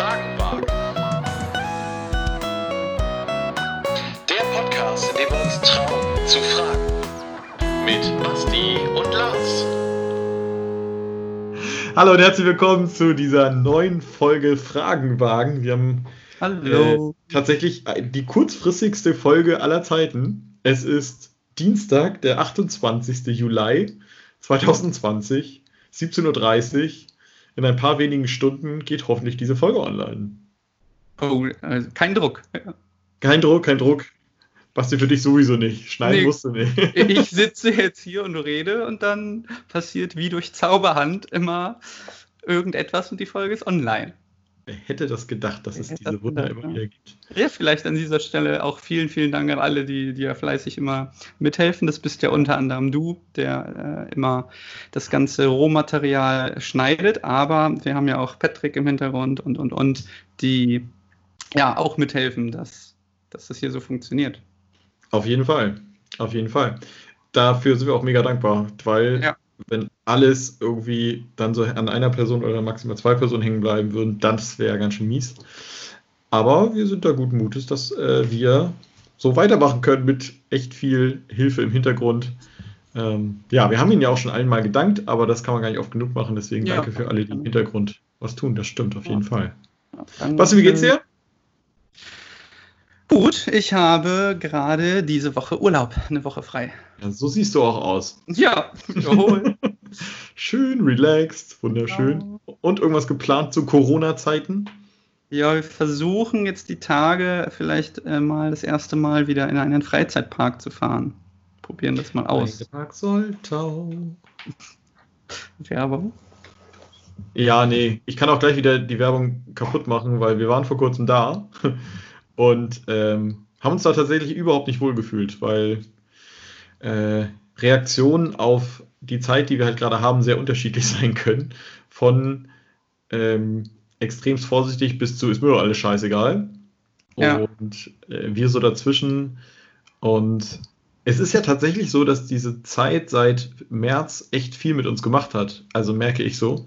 Fragen wagen. Der Podcast, in dem wir uns trauen zu fragen. Mit Basti und Lars. Hallo und herzlich willkommen zu dieser neuen Folge Fragenwagen. Wir haben Hallo. äh, tatsächlich die kurzfristigste Folge aller Zeiten. Es ist Dienstag, der 28. Juli 2020, 17.30 Uhr. In ein paar wenigen Stunden geht hoffentlich diese Folge online. Oh, also kein Druck. Kein Druck, kein Druck. Basti, für dich sowieso nicht. Schneiden Nee. musst du nicht. Ich sitze jetzt hier und rede und dann passiert wie durch Zauberhand immer irgendetwas und die Folge ist online. Wer hätte das gedacht, dass es diese das Wunder immer wieder gibt? Ja, vielleicht an dieser Stelle auch vielen, vielen Dank an alle, die, die ja fleißig immer mithelfen. Das bist ja unter anderem du, der äh, immer das ganze Rohmaterial schneidet. Aber wir haben ja auch Patrick im Hintergrund und, und, und, die ja auch mithelfen, dass, dass das hier so funktioniert. Auf jeden Fall. Auf jeden Fall. Dafür sind wir auch mega dankbar, weil Ja. wenn alles irgendwie dann so an einer Person oder maximal zwei Personen hängen bleiben würden, das wäre ganz schön mies. Aber wir sind da guten Mutes, dass äh, wir so weitermachen können mit echt viel Hilfe im Hintergrund. Ähm, ja, wir haben Ihnen ja auch schon allen mal gedankt, aber das kann man gar nicht oft genug machen. Deswegen Ja. danke für alle, die im Hintergrund was tun. Das stimmt auf jeden Ja. Fall. Dann, Basti, wie geht's dir? Gut, ich habe gerade diese Woche Urlaub, eine Woche frei. Ja, so siehst du auch aus. Ja, jawohl. Schön relaxed, wunderschön. Und irgendwas geplant zu Corona-Zeiten? ja, wir versuchen jetzt die Tage vielleicht äh, mal das erste Mal wieder in einen Freizeitpark zu fahren. Probieren das mal aus. Park Soltau. Werbung. Ja, nee, ich kann auch gleich wieder die Werbung kaputt machen, weil wir waren vor kurzem da und ähm, haben uns da tatsächlich überhaupt nicht wohlgefühlt, weil äh, Reaktionen auf die Zeit, die wir halt gerade haben, sehr unterschiedlich sein können. Von ähm, extremst vorsichtig bis zu ist mir doch alles scheißegal. Ja. Und äh, wir so dazwischen. Und es ist ja tatsächlich so, dass diese Zeit seit März echt viel mit uns gemacht hat. Also merke ich so,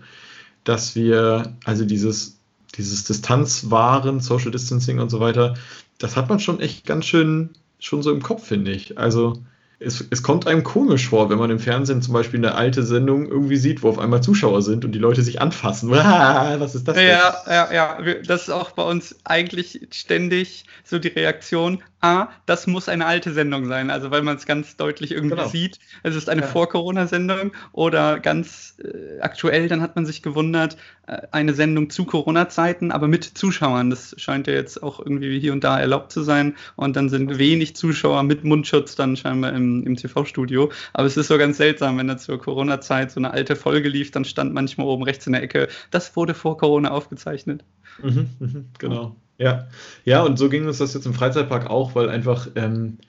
dass wir, also dieses, dieses Distanzwahren, Social Distancing und so weiter, das hat man schon echt ganz schön schon so im Kopf, finde ich. Also es, es kommt einem komisch vor, wenn man im Fernsehen zum Beispiel eine alte Sendung irgendwie sieht, wo auf einmal Zuschauer sind und die Leute sich anfassen. Was ist das denn? Ja, ja, ja. Das ist auch bei uns eigentlich ständig so die Reaktion. Ah, das muss eine alte Sendung sein. Also, weil man es ganz deutlich irgendwie Genau. sieht. Es ist eine Ja. Vor-Corona-Sendung oder ganz äh, aktuell, dann hat man sich gewundert, äh, eine Sendung zu Corona-Zeiten, aber mit Zuschauern. Das scheint ja jetzt auch irgendwie hier und da erlaubt zu sein. Und dann sind wenig Zuschauer mit Mundschutz dann scheinbar im, im TV-Studio. Aber es ist so ganz seltsam, wenn da zur Corona-Zeit so eine alte Folge lief, dann stand manchmal oben rechts in der Ecke, das wurde vor Corona aufgezeichnet. Mhm, mhm, genau. Ja. ja, und so ging uns das jetzt im Freizeitpark auch, weil einfach, ähm,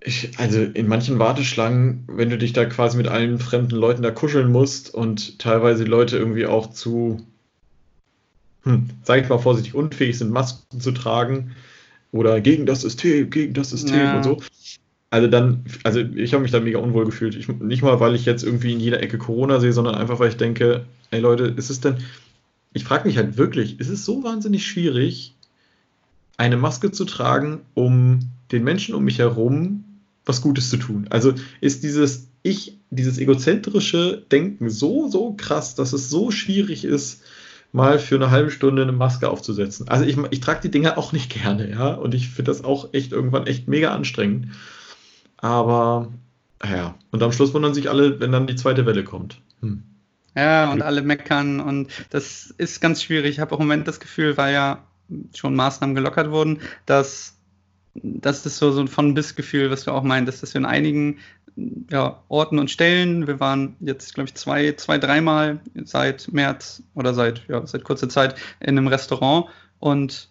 ich, also in manchen Warteschlangen, wenn du dich da quasi mit allen fremden Leuten da kuscheln musst und teilweise Leute irgendwie auch zu, hm, sag ich mal vorsichtig, unfähig sind, Masken zu tragen oder gegen das System, gegen das System Ja. und so. Also dann, also ich habe mich da mega unwohl gefühlt. Ich, nicht mal, weil ich jetzt irgendwie in jeder Ecke Corona sehe, sondern einfach, weil ich denke, ey Leute, ist es denn, ich frage mich halt wirklich, ist es so wahnsinnig schwierig, eine Maske zu tragen, um den Menschen um mich herum was Gutes zu tun? Also ist dieses Ich, dieses egozentrische Denken so, so krass, dass es so schwierig ist, mal für eine halbe Stunde eine Maske aufzusetzen. Also ich, ich trage die Dinger auch nicht gerne, ja, und ich finde das auch echt irgendwann echt mega anstrengend. Aber ja, und am Schluss wundern sich alle, wenn dann die zweite Welle kommt. Hm. Ja, und alle meckern und das ist ganz schwierig. Ich habe auch im Moment das Gefühl, weil ja schon Maßnahmen gelockert wurden, dass das ist so, so ein Von-Bis-Gefühl, was du auch meintest, dass wir in einigen ja, Orten und Stellen, wir waren jetzt, glaube ich, zwei, zwei, dreimal seit März oder seit, ja, seit kurzer Zeit in einem Restaurant und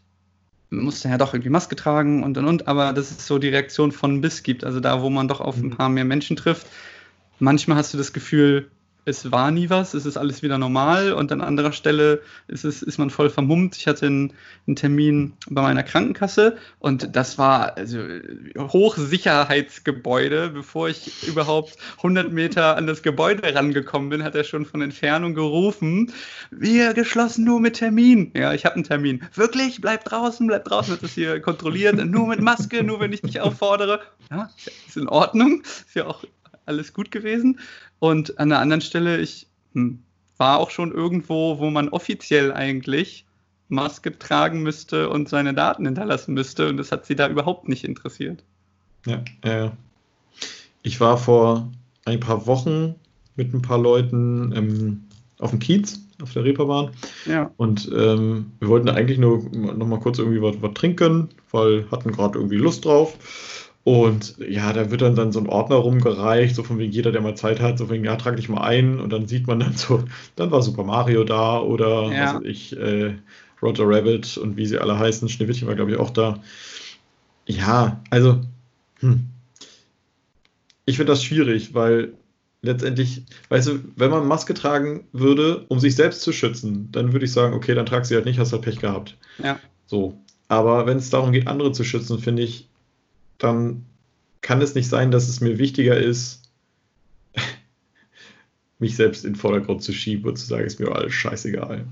musste ja doch irgendwie Maske tragen und und und, aber dass es so die Reaktion von bis gibt, also da, wo man doch auf ein Mhm. paar mehr Menschen trifft. Manchmal hast du das Gefühl, es war nie was, es ist alles wieder normal und an anderer Stelle ist, es, ist man voll vermummt. Ich hatte einen, einen Termin bei meiner Krankenkasse und das war also Hochsicherheitsgebäude. Bevor ich überhaupt 100 Meter an das Gebäude rangekommen bin, hat er schon von Entfernung gerufen, wir geschlossen nur mit Termin. Ja, ich habe einen Termin. Wirklich? Bleib draußen, bleib draußen, wird das hier kontrolliert. Nur mit Maske, nur wenn ich dich auffordere. Ja, ist in Ordnung. Ist ja auch alles gut gewesen. Und an der anderen Stelle, ich hm, war auch schon irgendwo, wo man offiziell eigentlich Maske tragen müsste und seine Daten hinterlassen müsste. Und das hat sie da überhaupt nicht interessiert. Ja, äh, ich war vor ein paar Wochen mit ein paar Leuten ähm, auf dem Kiez, auf der Reeperbahn. Ja. Und ähm, wir wollten eigentlich nur noch mal kurz irgendwie was, was trinken, weil hatten gerade irgendwie Lust drauf. Und ja, da wird dann, dann so ein Ordner rumgereicht, so von wegen jeder, der mal Zeit hat, so von wegen, ja, trag dich mal ein und dann sieht man dann so, dann war Super Mario da oder Ja. was weiß ich, äh, Roger Rabbit und wie sie alle heißen, Schneewittchen war glaube ich auch da. Ja, also, hm. ich finde das schwierig, weil letztendlich, weißt du, wenn man Maske tragen würde, um sich selbst zu schützen, dann würde ich sagen, okay, dann trag sie halt nicht, hast halt Pech gehabt. Ja. So. Aber wenn es darum geht, andere zu schützen, finde ich, dann kann es nicht sein, dass es mir wichtiger ist, mich selbst in den Vordergrund zu schieben und zu sagen, ist mir alles scheißegal.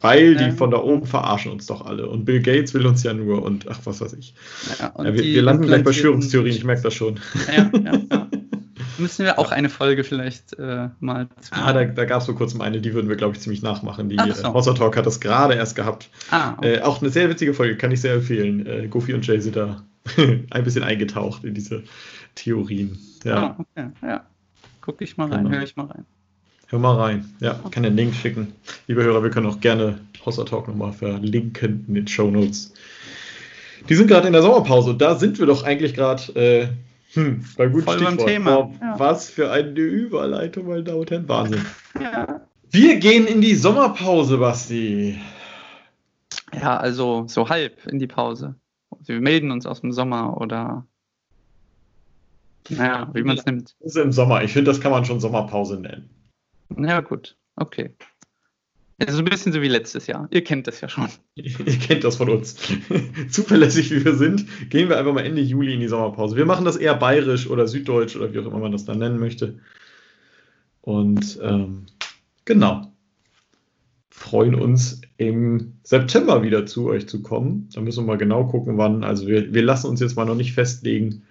Weil die von da oben verarschen uns doch alle. Und Bill Gates will uns ja nur und ach, was weiß ich. Ja, Ja, wir, wir landen gleich bei Verschwörungstheorien, ich merke das schon. Ja. Müssen wir auch eine Folge vielleicht äh, mal. Ah, da, da gab es vor kurzem eine, die würden wir, glaube ich, ziemlich nachmachen. Die äh, so. Hossa Talk hat das gerade erst gehabt. Ah, okay. Äh, auch eine sehr witzige Folge, kann ich sehr empfehlen. Äh, Goofy und Jay sind da ein bisschen eingetaucht in diese Theorien. Ja, Ah, okay. ja. Guck ich mal rein, Genau. höre ich mal rein. hör mal rein. Ja, kann den Link schicken. Liebe Hörer, wir können auch gerne Hossa Talk nochmal verlinken in den Show Notes. Die sind gerade in der Sommerpause da sind wir doch eigentlich gerade äh, hm, beim guten Voll beim Stichwort. Thema. Boah, Ja. Was für eine Überleitung, meine Damen und Herren. Wahnsinn. Ja. Wir gehen in die Sommerpause, Basti. ja, also so halb in die Pause. Wir melden uns aus dem Sommer oder. Naja, wie man es nimmt. Das ist im Sommer. Ich finde, das kann man schon Sommerpause nennen. Ja, gut. Okay. Also ein bisschen so wie letztes Jahr. Ihr kennt das ja schon. Ihr kennt das von uns. Zuverlässig wie wir sind, gehen wir einfach mal Ende Juli in die Sommerpause. Wir machen das eher bayerisch oder süddeutsch oder wie auch immer man das dann nennen möchte. Und ähm, genau. Freuen uns im September wieder zu euch zu kommen. Da müssen wir mal genau gucken, wann. Also wir, wir lassen uns jetzt mal noch nicht festlegen,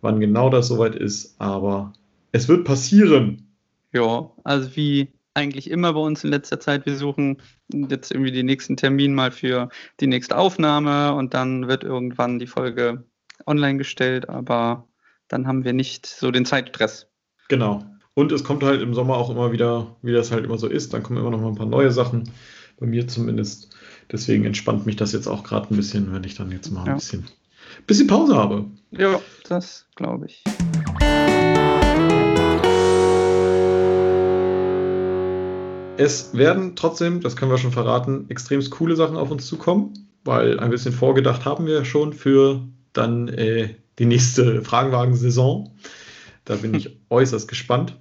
wann genau das soweit ist, aber es wird passieren. Ja, also wie eigentlich immer bei uns in letzter Zeit, wir suchen jetzt irgendwie den nächsten Termin mal für die nächste Aufnahme und dann wird irgendwann die Folge online gestellt, aber dann haben wir nicht so den Zeitstress. Genau. Und es kommt halt im Sommer auch immer wieder, wie das halt immer so ist, dann kommen immer noch mal ein paar neue Sachen, bei mir zumindest. Deswegen entspannt mich das jetzt auch gerade ein bisschen, wenn ich dann jetzt mal ein Ja. bisschen, bisschen Pause habe. Ja, das glaube ich. Es werden trotzdem, das können wir schon verraten, extremst coole Sachen auf uns zukommen, weil ein bisschen vorgedacht haben wir schon für dann äh, die nächste Fragenwagen-Saison. Da bin ich äußerst gespannt,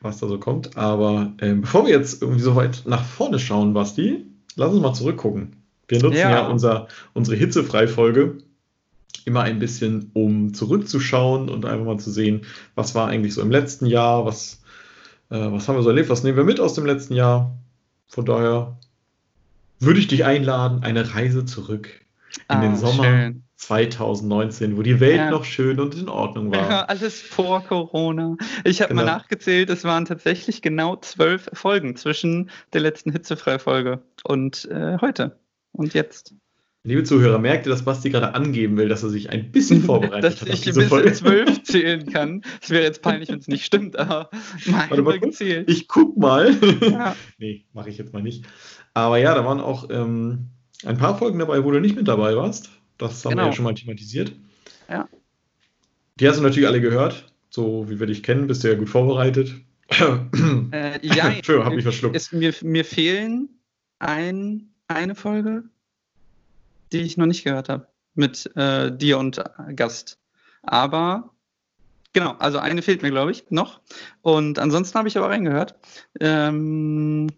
was da so kommt. Aber ähm, bevor wir jetzt irgendwie so weit nach vorne schauen, Basti, lass uns mal zurückgucken. Wir nutzen ja, Ja. unser, unsere Hitzefrei-Folge immer ein bisschen, um zurückzuschauen und einfach mal zu sehen, was war eigentlich so im letzten Jahr, was, äh, was haben wir so erlebt, was nehmen wir mit aus dem letzten Jahr. Von daher würde ich dich einladen, eine Reise zurück in den Ah, Sommer schön. 2019, wo die Welt Ja. noch schön und in Ordnung Ja, war. alles vor Corona. Ich habe mal Genau. nachgezählt, es waren tatsächlich genau zwölf Folgen zwischen der letzten Hitzefrei-Folge und äh, heute und jetzt. Liebe Zuhörer, merkt ihr, dass Basti gerade angeben will, dass er sich ein bisschen vorbereitet Dass hat auf ich diese bis Folge? in zwölf zählen kann. Es wäre jetzt peinlich, wenn es nicht stimmt, aber mal Warte mal gezählt. Ich guck mal. Ja. nee, mache ich jetzt mal nicht. Aber ja, da waren auch ähm, ein paar Folgen dabei, wo du nicht mit dabei warst. Das haben wir Genau. ja schon mal thematisiert. Ja. Die hast du natürlich alle gehört. So wie wir dich kennen, bist du ja gut vorbereitet. Äh, ja, Entschuldigung, hab mich verschluckt. es, mir, mir fehlen ein, eine Folge, die ich noch nicht gehört habe, mit äh, dir und äh, Gast. Aber Genau, also eine fehlt mir, glaube ich, noch. Und ansonsten habe ich aber reingehört. Ähm,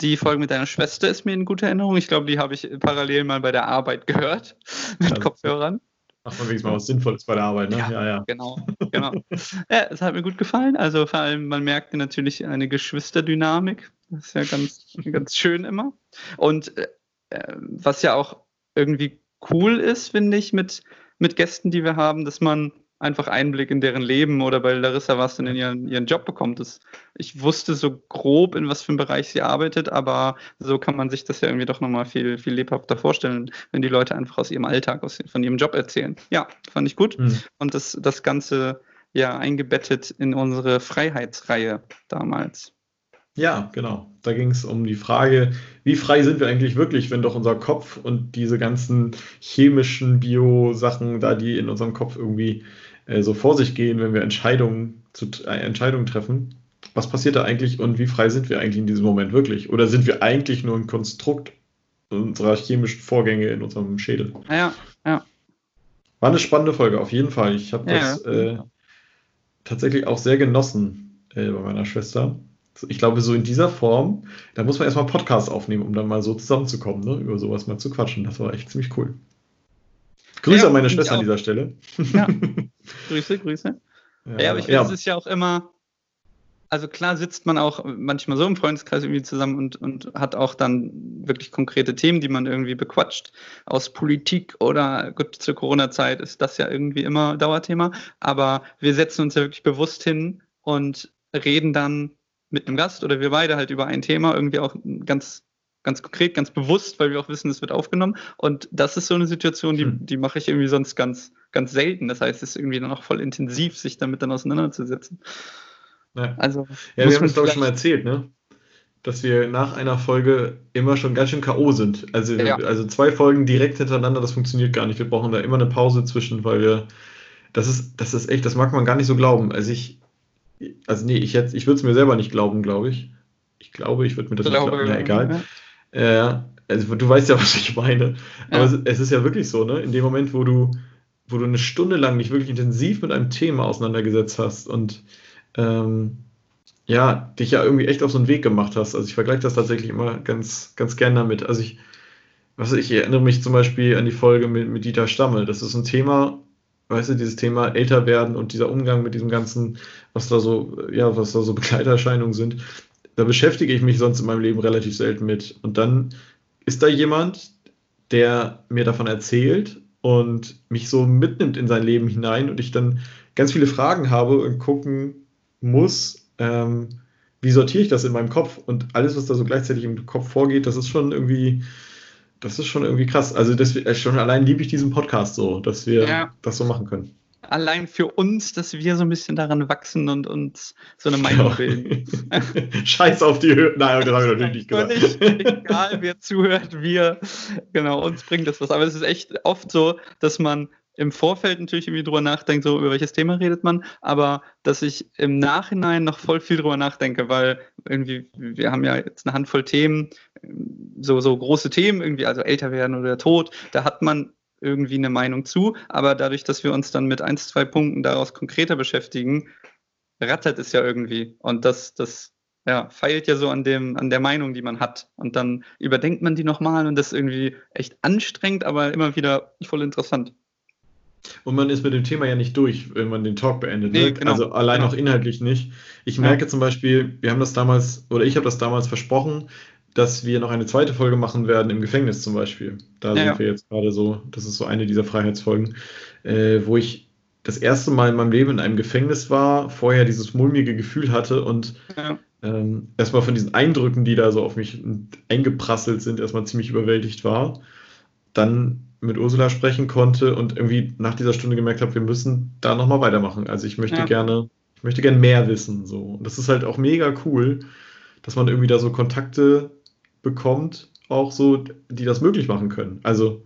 die Folge mit deiner Schwester ist mir in guter Erinnerung. Ich glaube, die habe ich parallel mal bei der Arbeit gehört mit ja, Kopfhörern. Macht man wenigstens mal was Sinnvolles bei der Arbeit, ne? Ja, ja, ja. genau, genau. ja, es hat mir gut gefallen. Also vor allem, man merkt natürlich eine Geschwisterdynamik. Das ist ja ganz, ganz schön immer. Und äh, was ja auch irgendwie cool ist, finde ich, mit, mit Gästen, die wir haben, dass man einfach Einblick in deren Leben oder bei Larissa was dann in ihren, ihren Job bekommt. Das, ich wusste so grob, in was für einem Bereich sie arbeitet, aber so kann man sich das ja irgendwie doch nochmal viel, viel lebhafter vorstellen, wenn die Leute einfach aus ihrem Alltag, aus, von ihrem Job erzählen. Ja, fand ich gut. Mhm. Und das, das Ganze ja eingebettet in unsere Freiheitsreihe damals. Ja, genau. Da ging es um die Frage, wie frei sind wir eigentlich wirklich, wenn doch unser Kopf und diese ganzen chemischen Bio-Sachen da, die in unserem Kopf irgendwie äh, so vor sich gehen, wenn wir Entscheidungen, zu, äh, Entscheidungen treffen. Was passiert da eigentlich und wie frei sind wir eigentlich in diesem Moment wirklich? Oder sind wir eigentlich nur ein Konstrukt unserer chemischen Vorgänge in unserem Schädel? Ja, ja. War eine spannende Folge, auf jeden Fall. Ich habe ja, das äh, tatsächlich auch sehr genossen äh, bei meiner Schwester. Ich glaube, so in dieser Form, da muss man erstmal Podcasts aufnehmen, um dann mal so zusammenzukommen, ne? über sowas mal zu quatschen. Das war echt ziemlich cool. Grüße ja, an meine Schwester an dieser Stelle. Ja. Grüße, Grüße. Ja, ja aber ich finde, ja. es ist ja auch immer, also klar sitzt man auch manchmal so im Freundeskreis irgendwie zusammen und, und hat auch dann wirklich konkrete Themen, die man irgendwie bequatscht. Aus Politik oder gut, zur Corona-Zeit ist das ja irgendwie immer Dauerthema. Aber wir setzen uns ja wirklich bewusst hin und reden dann mit einem Gast oder wir beide halt über ein Thema irgendwie auch ganz ganz konkret, ganz bewusst, weil wir auch wissen, es wird aufgenommen. Und das ist so eine Situation, die, hm. die mache ich irgendwie sonst ganz, ganz selten. Das heißt, es ist irgendwie dann auch voll intensiv, sich damit dann auseinanderzusetzen. Ja. Also, ja, wir haben es, glaube ich, schon mal erzählt, ne? Dass wir nach einer Folge immer schon ganz schön K.O. sind. Also, ja. also zwei Folgen direkt hintereinander, das funktioniert gar nicht. Wir brauchen da immer eine Pause zwischen, weil wir. Das ist, das ist echt, das mag man gar nicht so glauben. Also ich, also nee, ich, ich würde es mir selber nicht glauben, glaube ich. Ich glaube, ich würde mir das glaube, nicht glauben. Ja, egal. Ja. Also du weißt ja, was ich meine. Aber ja. es, ist ja wirklich so, ne? In dem Moment, wo du, wo du eine Stunde lang dich wirklich intensiv mit einem Thema auseinandergesetzt hast und ähm, ja, dich ja irgendwie echt auf so einen Weg gemacht hast. Also ich vergleiche das tatsächlich immer ganz, ganz gern damit. Also ich, was ich erinnere mich zum Beispiel an die Folge mit, mit Dieter Stammel. Das ist ein Thema, weißt du, dieses Thema älter werden und dieser Umgang mit diesem ganzen, was da so, ja, was da so Begleiterscheinungen sind da beschäftige ich mich sonst in meinem Leben relativ selten mit. Und dann ist da jemand, der mir davon erzählt und mich so mitnimmt in sein Leben hinein und ich dann ganz viele Fragen habe und gucken muss, ähm, wie sortiere ich das in meinem Kopf und alles, was da so gleichzeitig im Kopf vorgeht, das ist schon irgendwie, das ist schon irgendwie krass. Also das, schon allein liebe ich diesen Podcast so, dass wir ja. das so machen können allein für uns, dass wir so ein bisschen daran wachsen und uns so eine Meinung bilden. Scheiß auf die Höhe. Nein, das habe ich natürlich nicht gesagt. Egal, wer zuhört, wir, genau, uns bringt das was. Aber es ist echt oft so, dass man im Vorfeld natürlich irgendwie drüber nachdenkt, so über welches Thema redet man, aber dass ich im Nachhinein noch voll viel drüber nachdenke, weil irgendwie, wir haben ja jetzt eine Handvoll Themen, so, so große Themen, irgendwie, also älter werden oder Tod, da hat man irgendwie eine Meinung zu, aber dadurch, dass wir uns dann mit ein, zwei Punkten daraus konkreter beschäftigen, rattert es ja irgendwie. Und das, das ja, feilt ja so an, dem, an der Meinung, die man hat. Und dann überdenkt man die nochmal und das ist irgendwie echt anstrengend, aber immer wieder voll interessant. Und man ist mit dem Thema ja nicht durch, wenn man den Talk beendet. Nee, ne? genau, also allein genau. auch inhaltlich nicht. Ich merke ja. zum Beispiel, wir haben das damals, oder ich habe das damals versprochen, dass wir noch eine zweite Folge machen werden im Gefängnis zum Beispiel. Da ja, sind ja. wir jetzt gerade so, das ist so eine dieser Freiheitsfolgen, äh, wo ich das erste Mal in meinem Leben in einem Gefängnis war, vorher dieses mulmige Gefühl hatte und ja. ähm, erstmal von diesen Eindrücken, die da so auf mich eingeprasselt sind, erstmal ziemlich überwältigt war. Dann mit Ursula sprechen konnte und irgendwie nach dieser Stunde gemerkt habe, wir müssen da nochmal weitermachen. Also ich möchte gerne, ich möchte gerne mehr wissen. So. Und das ist halt auch mega cool, dass man irgendwie da so Kontakte bekommt, auch so, die das möglich machen können. Also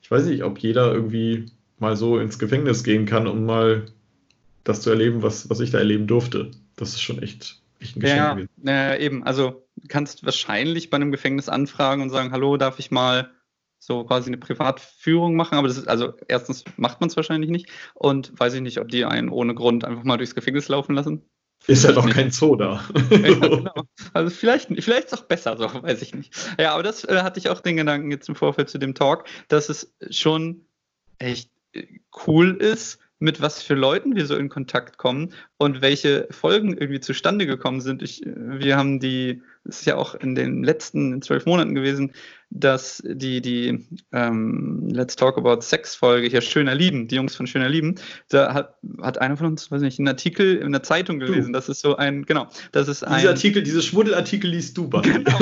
ich weiß nicht, ob jeder irgendwie mal so ins Gefängnis gehen kann, um mal das zu erleben, was, was ich da erleben durfte. Das ist schon echt, echt ein Geschenk. Ja, ja, eben. Also du kannst wahrscheinlich bei einem Gefängnis anfragen und sagen, hallo, darf ich mal so quasi eine Privatführung machen, aber das ist, also erstens macht man es wahrscheinlich nicht und weiß ich nicht, ob die einen ohne Grund einfach mal durchs Gefängnis laufen lassen. Ist ja doch kein Zoo da. ja, genau. Also vielleicht, vielleicht ist es auch besser so, weiß ich nicht. Ja, aber das äh, hatte ich auch den Gedanken jetzt im Vorfeld zu dem Talk, dass es schon echt äh, cool ist, mit was für Leuten wir so in Kontakt kommen und welche Folgen irgendwie zustande gekommen sind. Ich, äh, wir haben die, es ist ja auch in den letzten zwölf Monaten gewesen, dass die, die ähm, Let's Talk About Sex Folge hier Schöner Lieben, die Jungs von Schöner Lieben, da hat, hat einer von uns, weiß nicht, einen Artikel in der Zeitung gelesen. Du. Das ist so ein, genau, das ist ein. Diese Artikel, diese Schmuddelartikel liest du bei. Genau.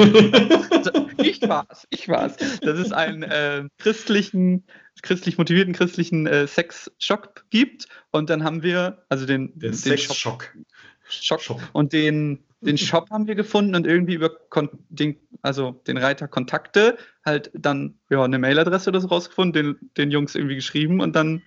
ich war's, ich war's. Das ist ein äh, christlichen christlich motivierten christlichen äh, Sex-Shop gibt. Und dann haben wir, also den, den, den Sex-Schock. Shop. Shop. Und den, den Shop haben wir gefunden und irgendwie über den, also den Reiter Kontakte halt dann ja, eine Mailadresse oder so rausgefunden, den, den Jungs irgendwie geschrieben und dann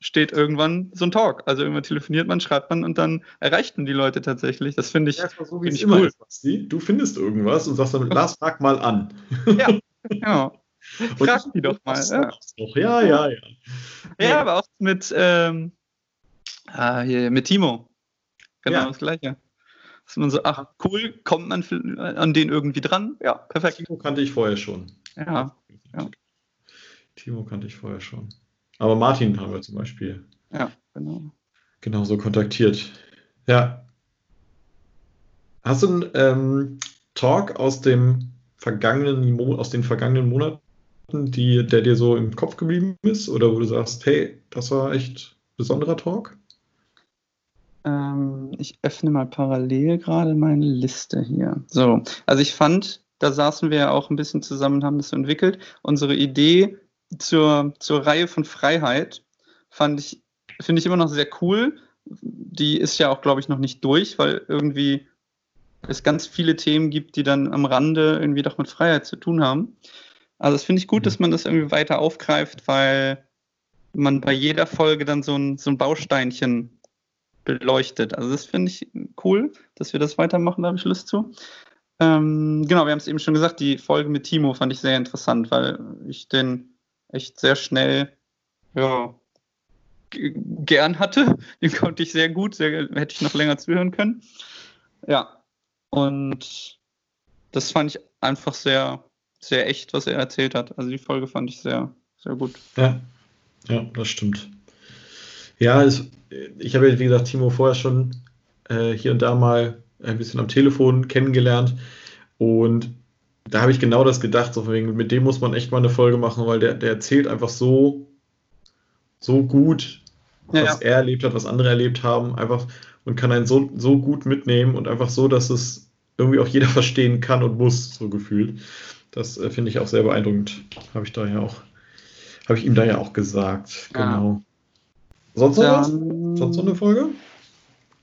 steht irgendwann so ein Talk. Also irgendwann telefoniert man, schreibt man und dann erreicht man die Leute tatsächlich. Das finde ich, ja, so, find ich cool. Ist, du findest irgendwas und sagst dann, Lars, frag mal an. Ja, genau. Frag die doch mal. Ja. ja, ja, ja. Ja, aber auch mit, ähm, ah, hier, mit Timo. Genau ja. das Gleiche. Dass man so, ach cool, kommt man an den irgendwie dran? Ja, perfekt. Timo kannte ich vorher schon. Ja. ja. Timo kannte ich vorher schon. Aber Martin haben wir zum Beispiel. Ja, genau. Genauso kontaktiert. Ja. Hast du einen ähm, Talk aus dem vergangenen aus den vergangenen Monaten die, der dir so im Kopf geblieben ist? Oder wo du sagst, hey, das war echt ein besonderer Talk? Ähm, ich öffne mal parallel gerade meine Liste hier. So, also ich fand, da saßen wir ja auch ein bisschen zusammen und haben das entwickelt. Unsere Idee zur, zur Reihe von Freiheit fand ich, finde ich immer noch sehr cool. Die ist ja auch, glaube ich, noch nicht durch, weil irgendwie es ganz viele Themen gibt, die dann am Rande irgendwie doch mit Freiheit zu tun haben. Also das finde ich gut, mhm. dass man das irgendwie weiter aufgreift, weil man bei jeder Folge dann so ein, so ein Bausteinchen beleuchtet. Also das finde ich cool, dass wir das weitermachen, da habe ich Lust zu. Ähm, genau, wir haben es eben schon gesagt, die Folge mit Timo fand ich sehr interessant, weil ich den echt sehr schnell ja, gern hatte. Den konnte ich sehr gut, sehr, hätte ich noch länger zuhören können. Ja, und das fand ich einfach sehr, sehr echt, was er erzählt hat. Also die Folge fand ich sehr, sehr gut. Ja, ja das stimmt. Ja, es, ich habe ja, wie gesagt, Timo vorher schon äh, hier und da mal ein bisschen am Telefon kennengelernt und da habe ich genau das gedacht, so wegen, mit dem muss man echt mal eine Folge machen, weil der, der erzählt einfach so, so gut, was ja. er erlebt hat, was andere erlebt haben, einfach und kann einen so, so gut mitnehmen und einfach so, dass es irgendwie auch jeder verstehen kann und muss, so gefühlt. Das äh, finde ich auch sehr beeindruckend. Habe ich da ja auch, habe ich ihm da ja auch gesagt. Genau. Sonst noch was? Sonst noch eine Folge?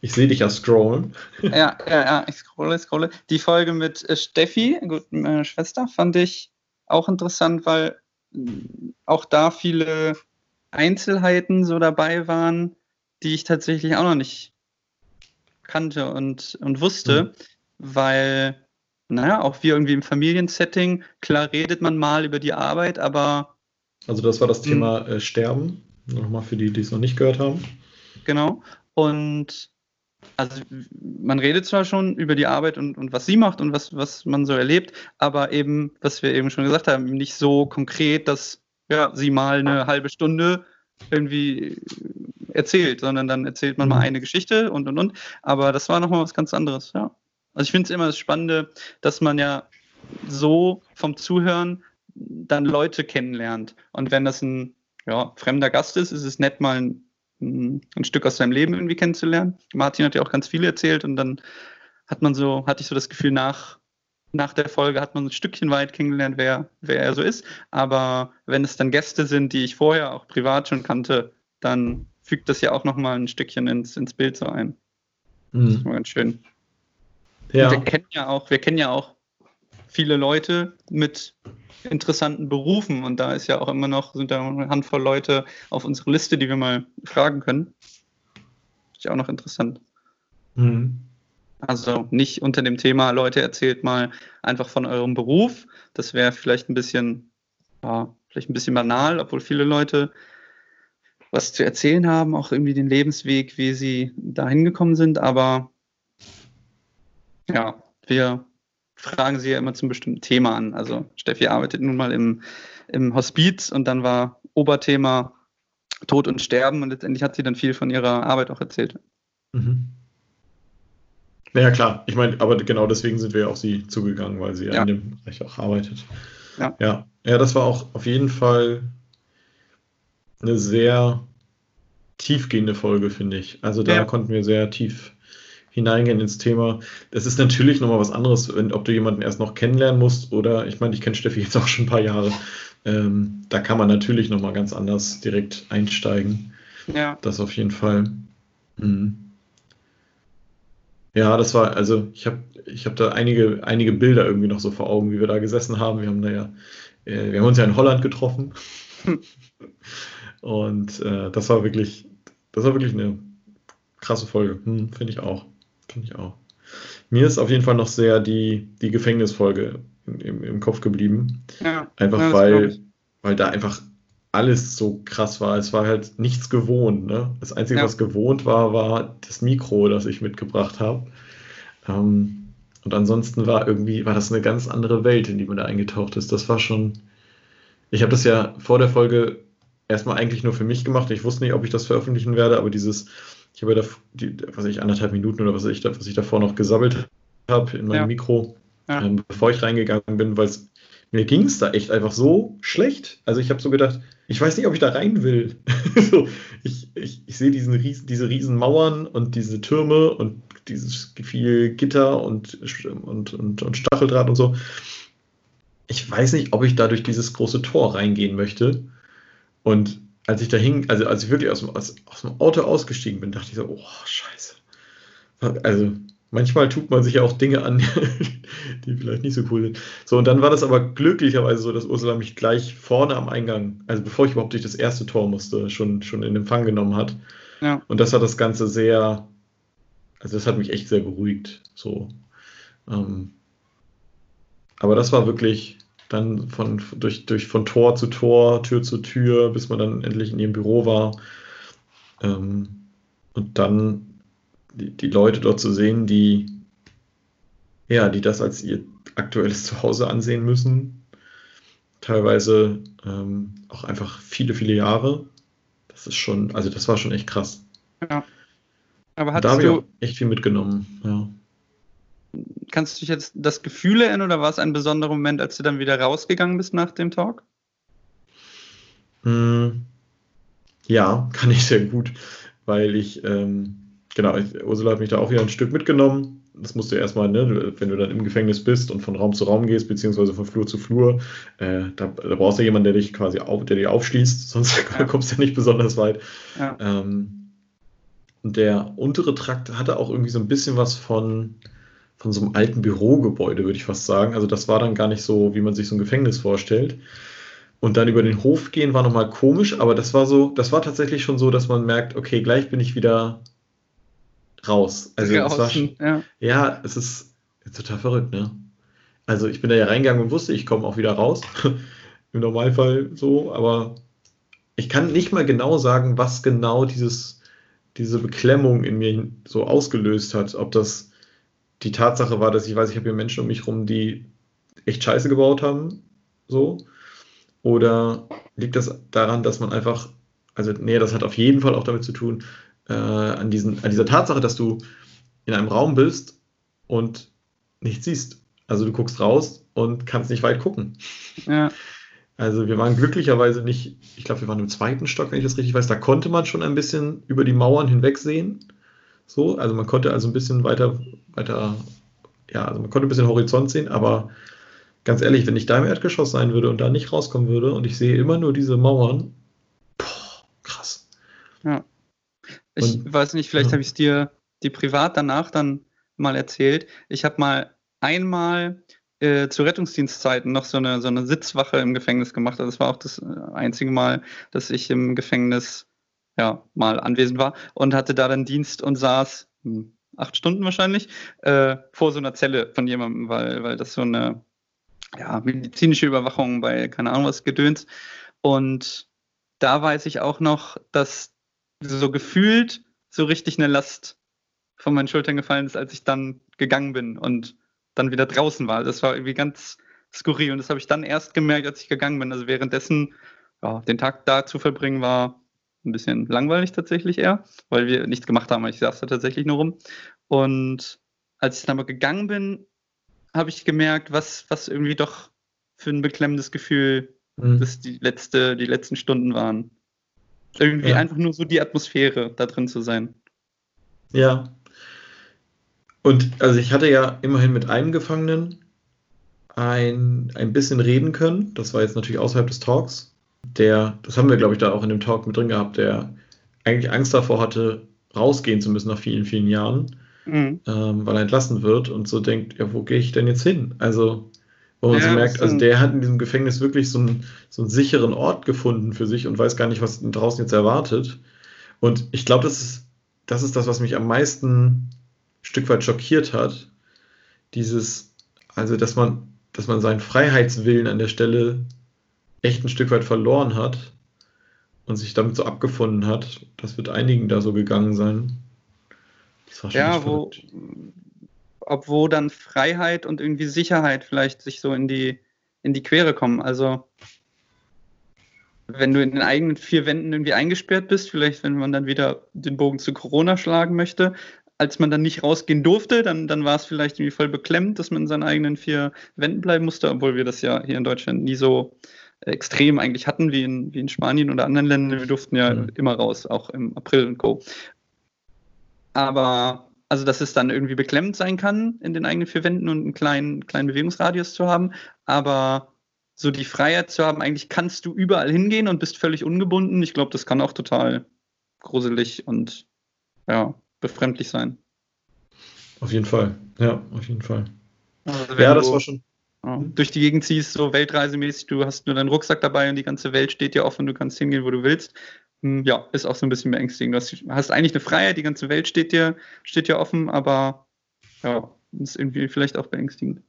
Ich sehe dich ja scrollen. Ja, ja, ja, ich scrolle, scrolle. Die Folge mit äh, Steffi, gut, meine Schwester, fand ich auch interessant, weil mm, auch da viele Einzelheiten so dabei waren, die ich tatsächlich auch noch nicht kannte und, und wusste, mhm. weil naja, auch wie irgendwie im Familiensetting, klar redet man mal über die Arbeit, aber. Also, das war das hm. Thema äh, Sterben. Nochmal für die, die es noch nicht gehört haben. Genau. Und also man redet zwar schon über die Arbeit und, und was sie macht und was, was man so erlebt, aber eben, was wir eben schon gesagt haben, nicht so konkret, dass ja, sie mal eine halbe Stunde irgendwie erzählt, sondern dann erzählt man mal mhm. eine Geschichte und und und. Aber das war nochmal was ganz anderes, ja. Also ich finde es immer das Spannende, dass man ja so vom Zuhören dann Leute kennenlernt. Und wenn das ein ja, fremder Gast ist, ist es nett, mal ein, ein, Stück aus seinem Leben irgendwie kennenzulernen. Martin hat ja auch ganz viel erzählt und dann hat man so, hatte ich so das Gefühl, nach, nach der Folge hat man ein Stückchen weit kennengelernt, wer, wer er so ist. Aber wenn es dann Gäste sind, die ich vorher auch privat schon kannte, dann fügt das ja auch nochmal ein Stückchen ins, ins Bild so ein. Mhm. Das ist mal ganz schön. Ja. wir kennen ja auch, wir kennen ja auch viele Leute mit interessanten Berufen und da ist ja auch immer noch, sind da eine Handvoll Leute auf unserer Liste, die wir mal fragen können. Ist ja auch noch interessant. Mhm. Also nicht unter dem Thema, Leute, erzählt mal einfach von eurem Beruf. Das wäre vielleicht ein bisschen ja, vielleicht ein bisschen banal, obwohl viele Leute was zu erzählen haben, auch irgendwie den Lebensweg, wie sie da hingekommen sind. Aber ja, wir fragen sie ja immer zum bestimmten Thema an. Also Steffi arbeitet nun mal im, im Hospiz und dann war Oberthema Tod und Sterben und letztendlich hat sie dann viel von ihrer Arbeit auch erzählt. Mhm. Naja, klar. Ich meine, aber genau deswegen sind wir auf sie zugegangen, weil sie ja. in dem Bereich auch arbeitet. Ja. ja. Ja, das war auch auf jeden Fall eine sehr tiefgehende Folge, finde ich. Also da ja. konnten wir sehr tief hineingehen ins Thema. Das ist natürlich nochmal was anderes, wenn, ob du jemanden erst noch kennenlernen musst oder, ich meine, ich kenne Steffi jetzt auch schon ein paar Jahre. Ähm, da kann man natürlich nochmal ganz anders direkt einsteigen. Ja. Das auf jeden Fall. Mhm. Ja, das war, also ich habe ich hab da einige, einige Bilder irgendwie noch so vor Augen, wie wir da gesessen haben. Wir haben da ja, äh, wir haben uns ja in Holland getroffen. Und äh, das war wirklich, das war wirklich eine krasse Folge. Hm, Finde ich auch. Finde ich auch. Mir ist auf jeden Fall noch sehr die, die Gefängnisfolge im, im Kopf geblieben. Ja, einfach ja, weil, weil da einfach alles so krass war. Es war halt nichts gewohnt. Ne? Das Einzige, ja. was gewohnt war, war das Mikro, das ich mitgebracht habe. Ähm, und ansonsten war irgendwie, war das eine ganz andere Welt, in die man da eingetaucht ist. Das war schon. Ich habe das ja vor der Folge erstmal eigentlich nur für mich gemacht. Ich wusste nicht, ob ich das veröffentlichen werde, aber dieses, ich habe ja da, die, was ich, anderthalb Minuten oder was ich, was ich davor noch gesammelt habe in meinem ja. Mikro, ja. Ähm, bevor ich reingegangen bin, weil mir ging es da echt einfach so schlecht. Also ich habe so gedacht, ich weiß nicht, ob ich da rein will. so, ich, ich, ich sehe diesen Riesen, diese riesen Mauern und diese Türme und dieses viel Gitter und, und, und, und Stacheldraht und so. Ich weiß nicht, ob ich da durch dieses große Tor reingehen möchte. Und als ich da hing, also als ich wirklich aus dem, aus, aus dem Auto ausgestiegen bin, dachte ich so, oh, scheiße. Also manchmal tut man sich ja auch Dinge an, die vielleicht nicht so cool sind. So, und dann war das aber glücklicherweise so, dass Ursula mich gleich vorne am Eingang, also bevor ich überhaupt durch das erste Tor musste, schon, schon in Empfang genommen hat. Ja. Und das hat das Ganze sehr, also das hat mich echt sehr beruhigt. So. Ähm, aber das war wirklich, dann von, durch, durch von Tor zu Tor, Tür zu Tür, bis man dann endlich in ihrem Büro war. Ähm, und dann die, die Leute dort zu sehen, die ja, die das als ihr aktuelles Zuhause ansehen müssen. Teilweise ähm, auch einfach viele, viele Jahre. Das ist schon, also das war schon echt krass. Ja. Aber hattest da auch echt viel mitgenommen, ja. Kannst du dich jetzt das Gefühl erinnern oder war es ein besonderer Moment, als du dann wieder rausgegangen bist nach dem Talk? Hm, ja, kann ich sehr gut, weil ich, ähm, genau, ich, Ursula hat mich da auch wieder ein Stück mitgenommen. Das musst du erstmal, ne, wenn du dann im Gefängnis bist und von Raum zu Raum gehst, beziehungsweise von Flur zu Flur, äh, da, da, brauchst du jemanden, der dich quasi auf, der dich aufschließt, sonst ja. kommst du ja nicht besonders weit. Ja. Ähm, und der untere Trakt hatte auch irgendwie so ein bisschen was von, von so einem alten Bürogebäude, würde ich fast sagen. Also das war dann gar nicht so, wie man sich so ein Gefängnis vorstellt. Und dann über den Hof gehen war nochmal komisch, aber das war so, das war tatsächlich schon so, dass man merkt, okay, gleich bin ich wieder raus. Also es war schon, ja. ja, es ist total verrückt, ne? Also ich bin da ja reingegangen und wusste, ich komme auch wieder raus. Im Normalfall so, aber ich kann nicht mal genau sagen, was genau dieses, diese Beklemmung in mir so ausgelöst hat. Ob das die Tatsache war, dass ich weiß, ich habe hier Menschen um mich rum, die echt Scheiße gebaut haben, so. Oder liegt das daran, dass man einfach, also nee, das hat auf jeden Fall auch damit zu tun, äh, an, diesen, an dieser Tatsache, dass du in einem Raum bist und nichts siehst. Also du guckst raus und kannst nicht weit gucken. Ja. Also wir waren glücklicherweise nicht, ich glaube, wir waren im zweiten Stock, wenn ich das richtig weiß, da konnte man schon ein bisschen über die Mauern hinweg sehen. So, also man konnte also ein bisschen weiter, weiter, ja, also man konnte ein bisschen Horizont sehen, aber ganz ehrlich, wenn ich da im Erdgeschoss sein würde und da nicht rauskommen würde und ich sehe immer nur diese Mauern, boah, krass. Ja. Ich und, weiß nicht, vielleicht ja. habe ich es dir die privat danach dann mal erzählt. Ich habe mal einmal äh, zu Rettungsdienstzeiten noch so eine, so eine Sitzwache im Gefängnis gemacht. Also das war auch das äh, einzige Mal, dass ich im Gefängnis ja, mal anwesend war und hatte da dann Dienst und saß hm, acht Stunden wahrscheinlich äh, vor so einer Zelle von jemandem, weil, weil das so eine ja, medizinische Überwachung bei, keine Ahnung was, Gedöns. Und da weiß ich auch noch, dass so gefühlt so richtig eine Last von meinen Schultern gefallen ist, als ich dann gegangen bin und dann wieder draußen war. Das war irgendwie ganz skurril und das habe ich dann erst gemerkt, als ich gegangen bin. Also währenddessen, ja, den Tag da zu verbringen, war ein bisschen langweilig tatsächlich eher, weil wir nichts gemacht haben. Ich saß da tatsächlich nur rum. Und als ich dann mal gegangen bin, habe ich gemerkt, was, was irgendwie doch für ein beklemmendes Gefühl mhm. das die, letzte, die letzten Stunden waren. Irgendwie ja. einfach nur so die Atmosphäre, da drin zu sein. Ja. Und also ich hatte ja immerhin mit einem Gefangenen ein, ein bisschen reden können. Das war jetzt natürlich außerhalb des Talks. Der, das haben wir, glaube ich, da auch in dem Talk mit drin gehabt, der eigentlich Angst davor hatte, rausgehen zu müssen nach vielen, vielen Jahren, mhm. ähm, weil er entlassen wird und so denkt, ja, wo gehe ich denn jetzt hin? Also, wo man ja, so merkt, also der hat in diesem Gefängnis wirklich so einen, so einen sicheren Ort gefunden für sich und weiß gar nicht, was draußen jetzt erwartet. Und ich glaube, das ist, das ist das, was mich am meisten ein Stück weit schockiert hat. Dieses, also, dass man dass man seinen Freiheitswillen an der Stelle echt ein Stück weit verloren hat und sich damit so abgefunden hat. Das wird einigen da so gegangen sein. ja, wo, obwohl dann Freiheit und irgendwie Sicherheit vielleicht sich so in die, in die Quere kommen. Also wenn du in den eigenen vier Wänden irgendwie eingesperrt bist, vielleicht wenn man dann wieder den Bogen zu Corona schlagen möchte, als man dann nicht rausgehen durfte, dann, dann war es vielleicht irgendwie voll beklemmt, dass man in seinen eigenen vier Wänden bleiben musste, obwohl wir das ja hier in Deutschland nie so extrem eigentlich hatten wie in, wie in Spanien oder anderen Ländern. Wir durften ja mhm. immer raus, auch im April und Co. Aber also, dass es dann irgendwie beklemmt sein kann, in den eigenen vier Wänden und einen kleinen, kleinen Bewegungsradius zu haben, aber so die Freiheit zu haben, eigentlich kannst du überall hingehen und bist völlig ungebunden. Ich glaube, das kann auch total gruselig und ja, befremdlich sein. Auf jeden Fall, ja, auf jeden Fall. Also ja, das war schon. Durch die Gegend ziehst, so weltreisemäßig, du hast nur deinen Rucksack dabei und die ganze Welt steht dir offen, du kannst hingehen, wo du willst. Hm, ja, ist auch so ein bisschen beängstigend. Du hast, hast eigentlich eine Freiheit, die ganze Welt steht dir, steht dir offen, aber ja, ist irgendwie vielleicht auch beängstigend.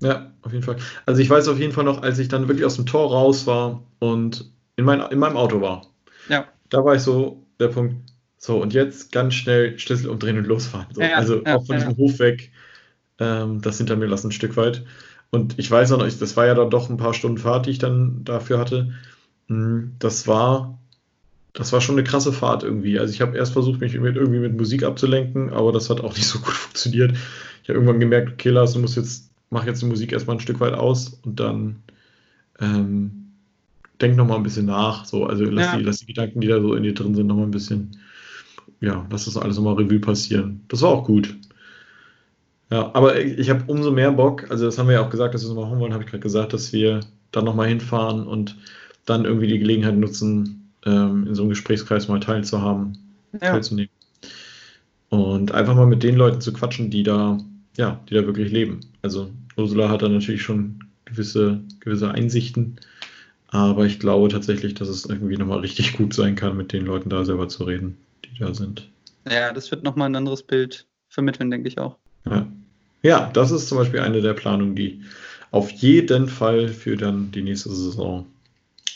Ja, auf jeden Fall. Also ich weiß auf jeden Fall noch, als ich dann wirklich aus dem Tor raus war und in, mein, in meinem Auto war. Ja. Da war ich so, der Punkt, so, und jetzt ganz schnell Schlüssel umdrehen und losfahren. So. Ja, also ja, auch von ja, diesem Hof weg, ähm, das hinter mir lassen ein Stück weit. Und ich weiß noch, das war ja dann doch ein paar Stunden Fahrt, die ich dann dafür hatte. Hm, das war, das war schon eine krasse Fahrt irgendwie. Also ich habe erst versucht, mich mit, irgendwie mit Musik abzulenken, aber das hat auch nicht so gut funktioniert. Ich habe irgendwann gemerkt, okay, Lars, du musst jetzt, mach jetzt die Musik erstmal ein Stück weit aus und dann ähm, denk nochmal ein bisschen nach. So, also lass, die, lass die Gedanken, die da so in dir drin sind, nochmal ein bisschen ja, lass das alles nochmal Revue passieren. Das war auch gut. Ja, aber ich habe umso mehr Bock, also das haben wir ja auch gesagt, dass wir es nochmal machen wollen, habe ich gerade gesagt, dass wir dann nochmal hinfahren und dann irgendwie die Gelegenheit nutzen, ähm, in so einem Gesprächskreis mal teilzuhaben, ja. teilzunehmen. Und einfach mal mit den Leuten zu quatschen, die da, ja, die da wirklich leben. Also Ursula hat da natürlich schon gewisse, gewisse Einsichten, aber ich glaube tatsächlich, dass es irgendwie nochmal richtig gut sein kann, mit den Leuten da selber zu reden die da sind. Ja, das wird nochmal ein anderes Bild vermitteln, denke ich auch. Ja. Ja, das ist zum Beispiel eine der Planungen, die auf jeden Fall für dann die nächste Saison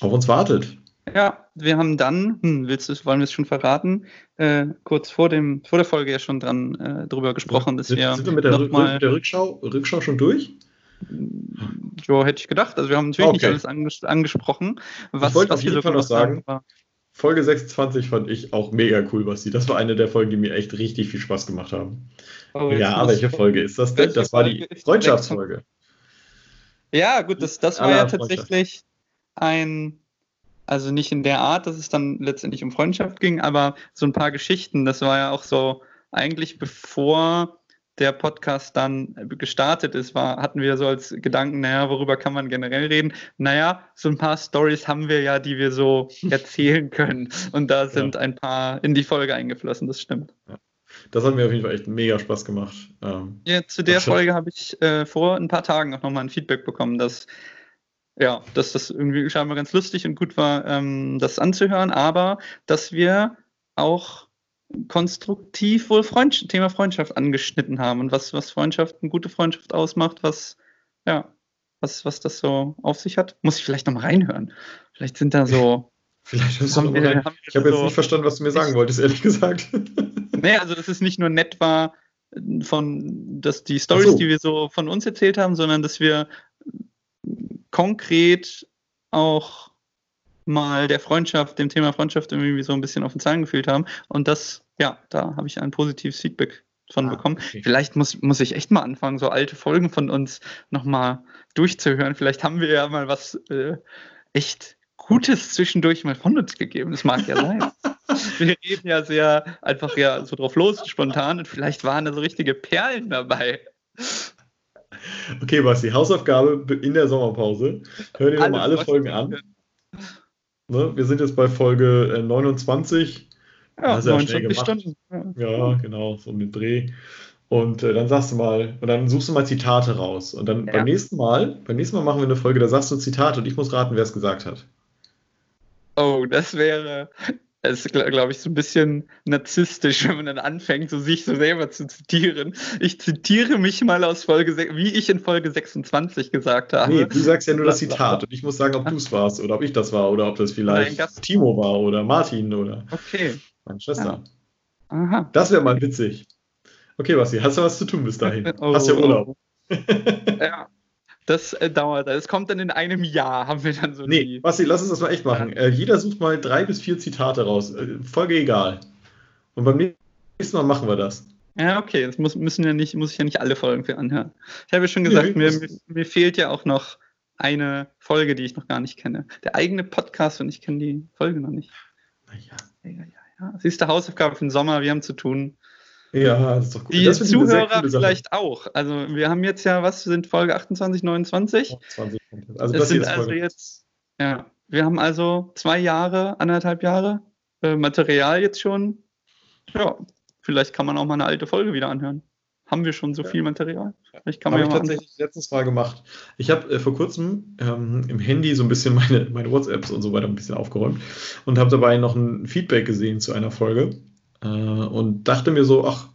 auf uns wartet. Ja, wir haben dann, hm, willst du, wollen wir es schon verraten, äh, kurz vor, dem, vor der Folge ja schon dran äh, drüber gesprochen, dass sind, wir. Sind wir mit der, Rück, mal, der Rückschau, Rückschau schon durch? Ja, hätte ich gedacht. Also wir haben natürlich okay. nicht alles anges angesprochen. Was, ich wollte auf jeden Fall noch sagen, war. Folge 26 fand ich auch mega cool, Basti. Das war eine der Folgen, die mir echt richtig viel Spaß gemacht haben. Oh, ja, welche Folge ist das denn? Das war die Freundschaftsfolge. Ja, gut, das, das war ja tatsächlich ein, also nicht in der Art, dass es dann letztendlich um Freundschaft ging, aber so ein paar Geschichten. Das war ja auch so, eigentlich bevor der Podcast dann gestartet ist, war, hatten wir so als Gedanken, naja, worüber kann man generell reden? Naja, so ein paar Stories haben wir ja, die wir so erzählen können. Und da sind ja. ein paar in die Folge eingeflossen, das stimmt. Ja. Das hat mir auf jeden Fall echt mega Spaß gemacht. Ähm, ja, zu der Folge habe ich äh, vor ein paar Tagen auch nochmal ein Feedback bekommen, dass ja, dass das irgendwie scheinbar ganz lustig und gut war, ähm, das anzuhören, aber dass wir auch konstruktiv wohl Freund Thema Freundschaft angeschnitten haben und was, was Freundschaft, eine gute Freundschaft ausmacht, was, ja, was, was das so auf sich hat. Muss ich vielleicht nochmal reinhören. Vielleicht sind da so. Vielleicht du noch mal rein. Ich habe jetzt so nicht verstanden, was du mir sagen wolltest, ehrlich gesagt. Nee, also dass es nicht nur nett war von dass die Stories, so. die wir so von uns erzählt haben, sondern dass wir konkret auch mal der Freundschaft, dem Thema Freundschaft irgendwie so ein bisschen auf den Zahn gefühlt haben. Und das, ja, da habe ich ein positives Feedback von Ah, bekommen. okay. Vielleicht muss, muss ich echt mal anfangen, so alte Folgen von uns nochmal durchzuhören. Vielleicht haben wir ja mal was äh, echt Gutes zwischendurch mal von uns gegeben. Das mag ja sein. wir reden ja sehr einfach ja so drauf los, spontan. Und vielleicht waren da so richtige Perlen dabei. Okay, Basti, Hausaufgabe in der Sommerpause. Hör dir nochmal alle Folgen an. Ne? Wir sind jetzt bei Folge äh, 29. Ja, Das ist ja schnell 29 gemacht. Stunden. Ja. Ja, genau, so um den Dreh. Und äh, dann sagst du mal, und dann suchst du mal Zitate raus. Und dann Ja. beim nächsten Mal, beim nächsten Mal machen wir eine Folge, da sagst du Zitate und ich muss raten, wer es gesagt hat. Oh, das wäre, das ist, glaube ich, so ein bisschen narzisstisch, wenn man dann anfängt, so sich so selber zu zitieren. Ich zitiere mich mal aus Folge, wie ich in Folge 26 gesagt habe. Nee, du sagst ja nur das Zitat und ich muss sagen, ob du es warst oder ob ich das war oder ob das vielleicht Nein, Timo war oder Martin oder Okay. meine Schwester. Aha. Das wäre mal witzig. Okay, Basti, hast du was zu tun bis dahin? Oh, hast ja Urlaub. Ja. Das äh, dauert. Es kommt dann in einem Jahr, haben wir dann so Nee. Basti, lass uns das mal echt machen. Äh, jeder sucht mal drei bis vier Zitate raus. Äh, Folge egal. Und beim nächsten Mal machen wir das. Ja, okay, jetzt muss, müssen ja nicht, muss ich ja nicht alle Folgen für anhören. Ich habe ja schon gesagt, Nee, mir, das- mir, mir fehlt ja auch noch eine Folge, die ich noch gar nicht kenne. Der eigene Podcast und ich kenne die Folge noch nicht. Naja. Ja, ja, ja. Siehst du, Hausaufgabe für den Sommer, wir haben zu tun. Ja, das ist doch gut. Die das ich Zuhörer vielleicht auch. Also wir haben jetzt ja, was sind Folge 28, 29? 20 Punkte. Also das hier sind ist also Folge. jetzt, ja, wir haben also zwei Jahre, anderthalb Jahre äh, Material jetzt schon. Ja, vielleicht kann man auch mal eine alte Folge wieder anhören. Haben wir schon so Ja. viel Material? Vielleicht kann Habe ich tatsächlich letztens mal gemacht. Ich habe äh, vor kurzem ähm, im Handy so ein bisschen meine, meine WhatsApps und so weiter ein bisschen aufgeräumt und habe dabei noch ein Feedback gesehen zu einer Folge äh, und dachte mir so, ach,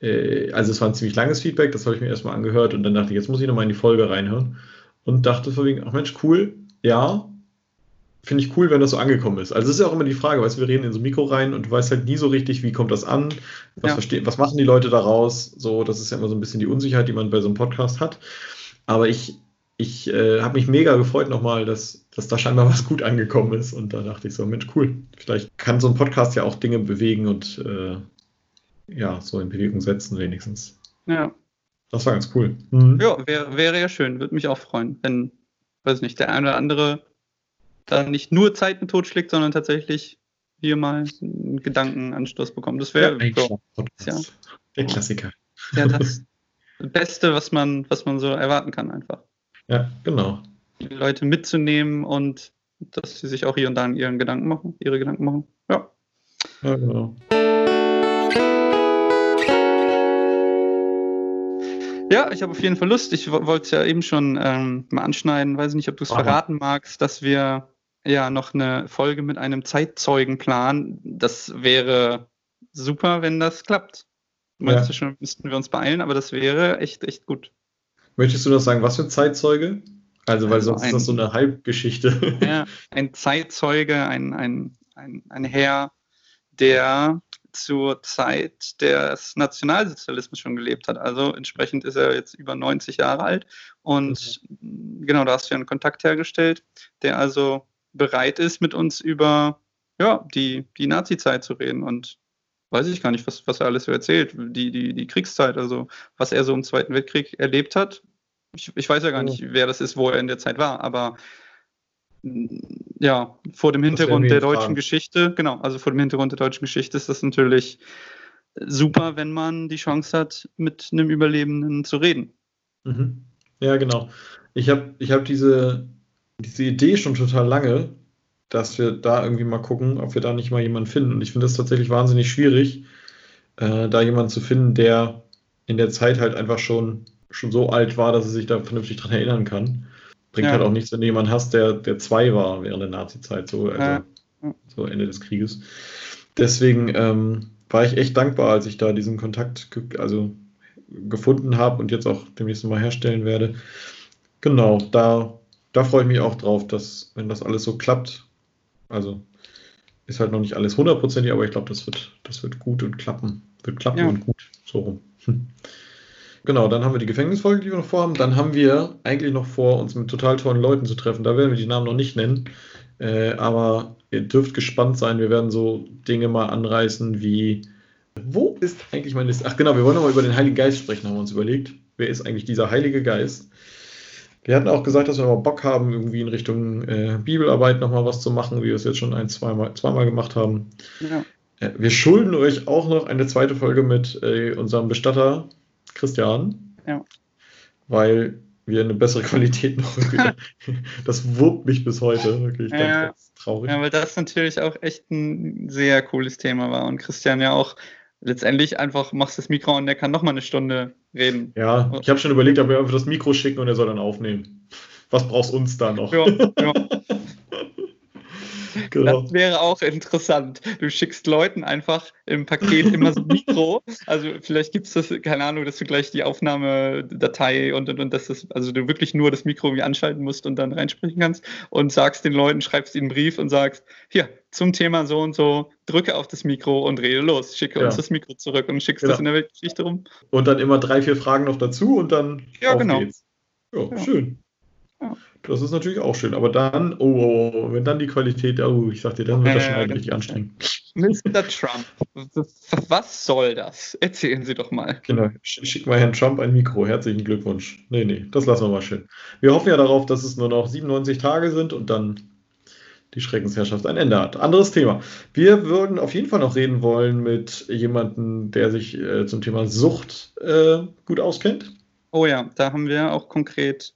äh, also es war ein ziemlich langes Feedback, das habe ich mir erstmal angehört und dann dachte ich, jetzt muss ich nochmal in die Folge reinhören und dachte vor wegen, ach Mensch, cool, ja, finde ich cool, wenn das so angekommen ist. Also es ist ja auch immer die Frage, weißt du, wir reden in so ein Mikro rein und du weißt halt nie so richtig, wie kommt das an, was, Ja. was machen die Leute daraus, so, das ist ja immer so ein bisschen die Unsicherheit, die man bei so einem Podcast hat. Aber ich, ich äh, habe mich mega gefreut nochmal, dass, dass da scheinbar was gut angekommen ist und da dachte ich so, Mensch, cool, vielleicht kann so ein Podcast ja auch Dinge bewegen und äh, ja, so in Bewegung setzen wenigstens. Ja, Das war ganz cool. Mhm. ja wär, wäre ja schön. Würde mich auch freuen, wenn, weiß nicht, der eine oder andere da nicht nur Zeit mit totschlägt, sondern tatsächlich hier mal einen Gedankenanstoß bekommt. Das wäre ein ja, Podcast. Der Klassiker. ja das Beste, was man, was man so erwarten kann, einfach. Ja, genau. Die Leute mitzunehmen und dass sie sich auch hier und da ihren Gedanken machen, ihre Gedanken machen. Ja. Ja, genau. Ja, ich habe auf jeden Fall Lust. Ich wo- wollte es ja eben schon ähm, mal anschneiden. Weiß nicht, ob du es verraten magst, dass wir ja noch eine Folge mit einem Zeitzeugen planen. Das wäre super, wenn das klappt. Du Ja. meinst ja schon, müssten wir uns beeilen, aber das wäre echt, echt gut. Möchtest du noch sagen, was für ein Zeitzeuge? Also, weil Also sonst ist das so ein- eine Halbgeschichte. Ja, ein Zeitzeuge, ein, ein, ein, ein Herr, der zur Zeit des Nationalsozialismus schon gelebt hat. Also entsprechend ist er jetzt über 90 Jahre alt. Und genau, da hast du ja einen Kontakt hergestellt, der also bereit ist, mit uns über ja, die, die Nazi-Zeit zu reden. Und weiß ich gar nicht, was, was er alles so erzählt, die, die, die Kriegszeit, also was er so im Zweiten Weltkrieg erlebt hat. Ich, ich weiß ja gar nicht, wer das ist, wo er in der Zeit war, aber ja, vor dem Hintergrund der deutschen fragen. Geschichte, genau, also vor dem Hintergrund der deutschen Geschichte ist das natürlich super, wenn man die Chance hat, mit einem Überlebenden zu reden. Mhm. Ja, genau. Ich habe ich hab diese, diese Idee schon total lange, dass wir da irgendwie mal gucken, ob wir da nicht mal jemanden finden. Und ich finde das tatsächlich wahnsinnig schwierig, äh, da jemanden zu finden, der in der Zeit halt einfach schon, schon so alt war, dass er sich da vernünftig dran erinnern kann. Bringt Ja. halt auch nichts, wenn du jemanden hast, der, der zwei war während der Nazi-Zeit, so, also, Ja. so Ende des Krieges. Deswegen ähm, war ich echt dankbar, als ich da diesen Kontakt ge also gefunden habe und jetzt auch demnächst mal herstellen werde. Genau, da, da freue ich mich auch drauf, dass, wenn das alles so klappt, also ist halt noch nicht alles hundertprozentig, aber ich glaube, das wird, das wird gut und klappen. Wird klappen Ja. und gut. So rum. Genau, dann haben wir die Gefängnisfolge, die wir noch vorhaben. Dann haben wir eigentlich noch vor, uns mit total tollen Leuten zu treffen. Da werden wir die Namen noch nicht nennen. Äh, aber ihr dürft gespannt sein. Wir werden so Dinge mal anreißen wie. Wo ist eigentlich meine Liste? Ach genau, wir wollen noch mal über den Heiligen Geist sprechen, haben wir uns überlegt. Wer ist eigentlich dieser Heilige Geist? Wir hatten auch gesagt, dass wir mal Bock haben, irgendwie in Richtung äh, Bibelarbeit nochmal was zu machen, wie wir es jetzt schon ein, zweimal, zweimal gemacht haben. Ja. Äh, Wir schulden euch auch noch eine zweite Folge mit äh, unserem Bestatter Christian. Ja. Weil wir eine bessere Qualität noch. das wurmt mich bis heute. Wirklich ganz, Ja. ganz traurig. Ja, weil das natürlich auch echt ein sehr cooles Thema war. Und Christian ja auch letztendlich einfach machst das Mikro und der kann noch mal eine Stunde reden. Ja, ich habe schon überlegt, ob wir einfach das Mikro schicken und er soll dann aufnehmen. Was brauchst uns da noch? Ja, ja. genau. Das wäre auch interessant. Du schickst Leuten einfach im Paket immer so ein Mikro. Also vielleicht gibt es das, keine Ahnung, dass du gleich die Aufnahmedatei und, und, und dass das, also du wirklich nur das Mikro irgendwie anschalten musst und dann reinsprechen kannst und sagst den Leuten, schreibst ihnen einen Brief und sagst, hier, zum Thema so und so, drücke auf das Mikro und rede los. Schicke Ja. uns das Mikro zurück und schickst Genau. das in der Weltgeschichte rum. Und dann immer drei, vier Fragen noch dazu und dann Ja, genau. geht's. Ja, Ja. schön. Ja. Das ist natürlich auch schön. Aber dann, oh, oh, oh, wenn dann die Qualität, oh, ich sag dir, dann wird das schon richtig ganz anstrengend. Mr. Trump, was soll das? Erzählen Sie doch mal. Genau, sch- schick mal Herrn Trump ein Mikro. Herzlichen Glückwunsch. Nee, nee, das lassen wir mal schön. Wir hoffen ja darauf, dass es nur noch 97 Tage sind und dann die Schreckensherrschaft ein Ende hat. Anderes Thema. Wir würden auf jeden Fall noch reden wollen mit jemandem, der sich äh, zum Thema Sucht äh, gut auskennt. Oh ja, da haben wir auch konkret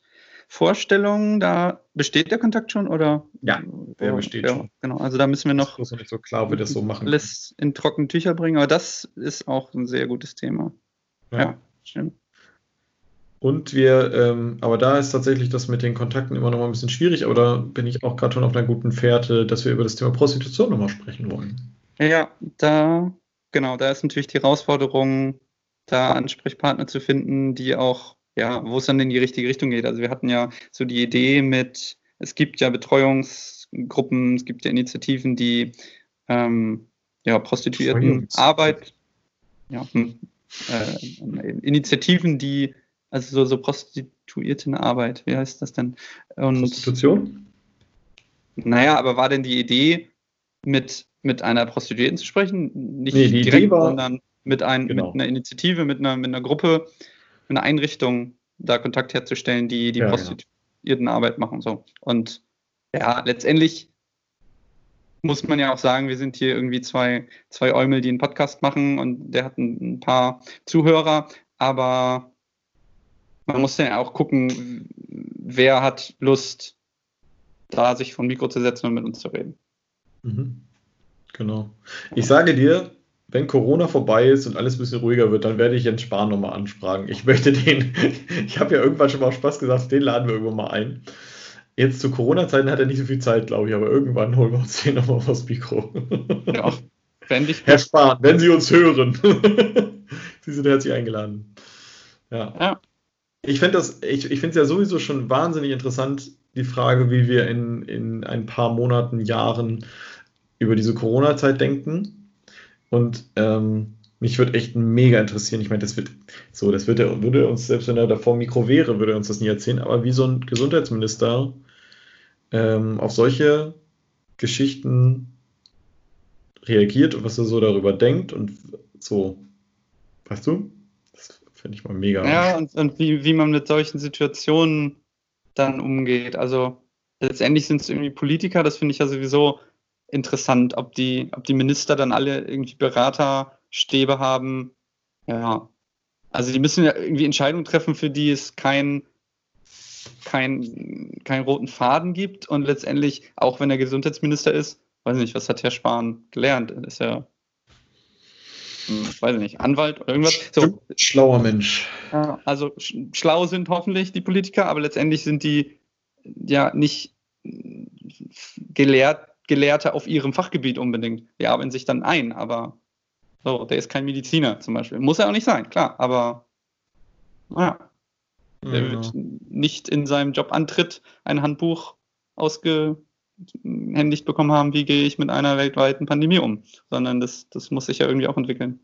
Vorstellungen. Da besteht der Kontakt schon oder? Ja, der besteht ja, schon. Genau, also da müssen wir Noch ist noch nicht so klar, wie das so machen. alles in trockene Tücher bringen, aber das ist auch ein sehr gutes Thema. Ja. Ja, schön. Und wir, ähm, aber da ist tatsächlich das mit den Kontakten immer noch mal ein bisschen schwierig, aber da bin ich auch gerade schon auf einer guten Fährte, dass wir über das Thema Prostitution nochmal sprechen wollen. Ja, da, genau, da ist natürlich die Herausforderung, da Ansprechpartner zu finden, die auch, ja, wo es dann in die richtige Richtung geht. Also wir hatten ja so die Idee mit, es gibt ja Betreuungsgruppen, es gibt ja Initiativen, die ähm, ja, Prostituierten Arbeit, ja, hm, äh, Initiativen, die, also so, so Prostituiertenarbeit, wie heißt das denn? Und Prostitution? naja, aber war denn die Idee, mit, mit einer Prostituierten zu sprechen? Nicht Nee, direkt, war- sondern mit, ein, Genau. mit einer Initiative, mit einer, mit einer Gruppe, mit einer Einrichtung, da Kontakt herzustellen, die die Ja, genau. Prostituiertenarbeit machen. So. Und ja, letztendlich muss man ja auch sagen, wir sind hier irgendwie zwei, zwei Eumel, die einen Podcast machen und der hat ein, ein paar Zuhörer, aber man muss ja auch gucken, wer hat Lust, da sich vom Mikro zu setzen und mit uns zu reden. Mhm. Genau. Ich sage dir, wenn Corona vorbei ist und alles ein bisschen ruhiger wird, dann werde ich Jens Spahn nochmal ansprachen. Ich möchte den, ich habe ja irgendwann schon mal auf Spaß gesagt, den laden wir irgendwann mal ein. Jetzt zu Corona-Zeiten hat er nicht so viel Zeit, glaube ich, aber irgendwann holen wir uns den nochmal aufs Mikro. Ja, fände ich Herr Spahn, wenn Sie uns hören. Sie sind herzlich eingeladen. Ja. Ja. Ich finde das, ich, ich finde es ja sowieso schon wahnsinnig interessant, die Frage, wie wir in, in ein paar Monaten, Jahren über diese Corona-Zeit denken. Und ähm, mich würde echt mega interessieren. Ich meine, das wird so, das wird würde uns, selbst wenn er davor Mikro wäre, würde er uns das nie erzählen, aber wie so ein Gesundheitsminister ähm, auf solche Geschichten reagiert und was er so darüber denkt und so, weißt du? Das finde ich mal mega. Ja, und, und wie, wie man mit solchen Situationen dann umgeht. Also letztendlich sind es irgendwie Politiker, das finde ich ja sowieso interessant, ob die, ob die Minister dann alle irgendwie Beraterstäbe haben. Ja. Also die müssen ja irgendwie Entscheidungen treffen, für die es kein, kein, keinen roten Faden gibt. Und letztendlich, auch wenn er Gesundheitsminister ist, weiß nicht, was hat Herr Spahn gelernt? Ist er, hm, weiß ich nicht, Anwalt oder irgendwas? So, Schlauer Mensch. also sch schlau sind hoffentlich die Politiker, aber letztendlich sind die ja nicht mm, gelehrt, Gelehrte auf ihrem Fachgebiet unbedingt. Die arbeiten sich dann ein, aber so, der ist kein Mediziner zum Beispiel. Muss er auch nicht sein, klar, aber ja. Der Ja, wird nicht in seinem Jobantritt ein Handbuch ausgehändigt bekommen haben, wie gehe ich mit einer weltweiten Pandemie um, sondern das, das muss sich ja irgendwie auch entwickeln.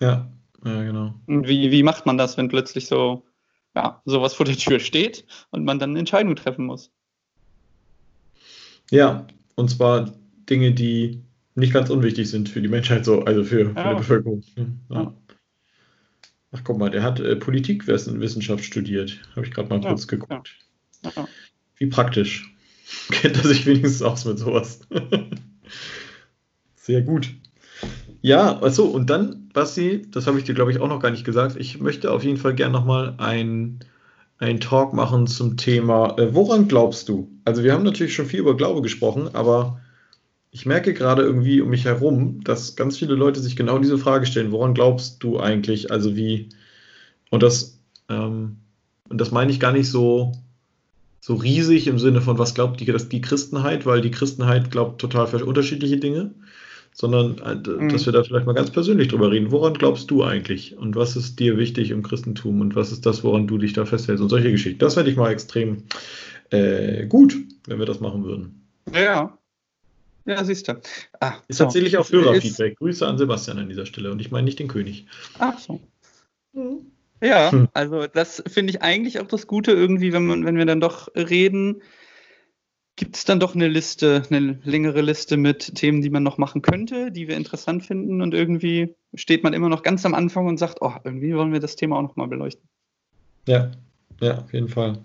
Ja, ja, genau. Und wie, wie macht man das, wenn plötzlich so, ja, sowas vor der Tür steht und man dann eine Entscheidung treffen muss? Ja, und zwar Dinge, die nicht ganz unwichtig sind für die Menschheit, so, also für, für Ja. die Bevölkerung. Ja. Ach, guck mal, der hat äh, Politikwissenschaft studiert. Habe ich gerade mal kurz geguckt. Wie praktisch. Kennt er sich wenigstens aus mit sowas. Sehr gut. Ja, achso, und dann, Basti, das habe ich dir, glaube ich, auch noch gar nicht gesagt. Ich möchte auf jeden Fall gerne nochmal ein, ein Talk machen zum Thema, äh, woran glaubst du? Also, wir haben natürlich schon viel über Glaube gesprochen, aber ich merke gerade irgendwie um mich herum, dass ganz viele Leute sich genau diese Frage stellen: Woran glaubst du eigentlich? Also, wie, und das, ähm, und das meine ich gar nicht so, so riesig im Sinne von, was glaubt die, das, die Christenheit, weil die Christenheit glaubt total unterschiedliche Dinge, sondern äh, Mhm. dass wir da vielleicht mal ganz persönlich drüber reden. Woran glaubst du eigentlich? Und was ist dir wichtig im Christentum? Und was ist das, woran du dich da festhältst? Und solche Geschichten. Das fände ich mal extrem äh, gut, wenn wir das machen würden. Ja. Ja, siehst du. Ah, Jetzt so. erzähle ich auch Ist- Hörerfeedback. Grüße an Sebastian an dieser Stelle. Und ich meine nicht den König. Ach so. Ja, Hm. also das finde ich eigentlich auch das Gute irgendwie, wenn man, wenn wir dann doch reden, gibt es dann doch eine Liste, eine längere Liste mit Themen, die man noch machen könnte, die wir interessant finden und irgendwie steht man immer noch ganz am Anfang und sagt, oh, irgendwie wollen wir das Thema auch noch mal beleuchten. Ja, ja, auf jeden Fall.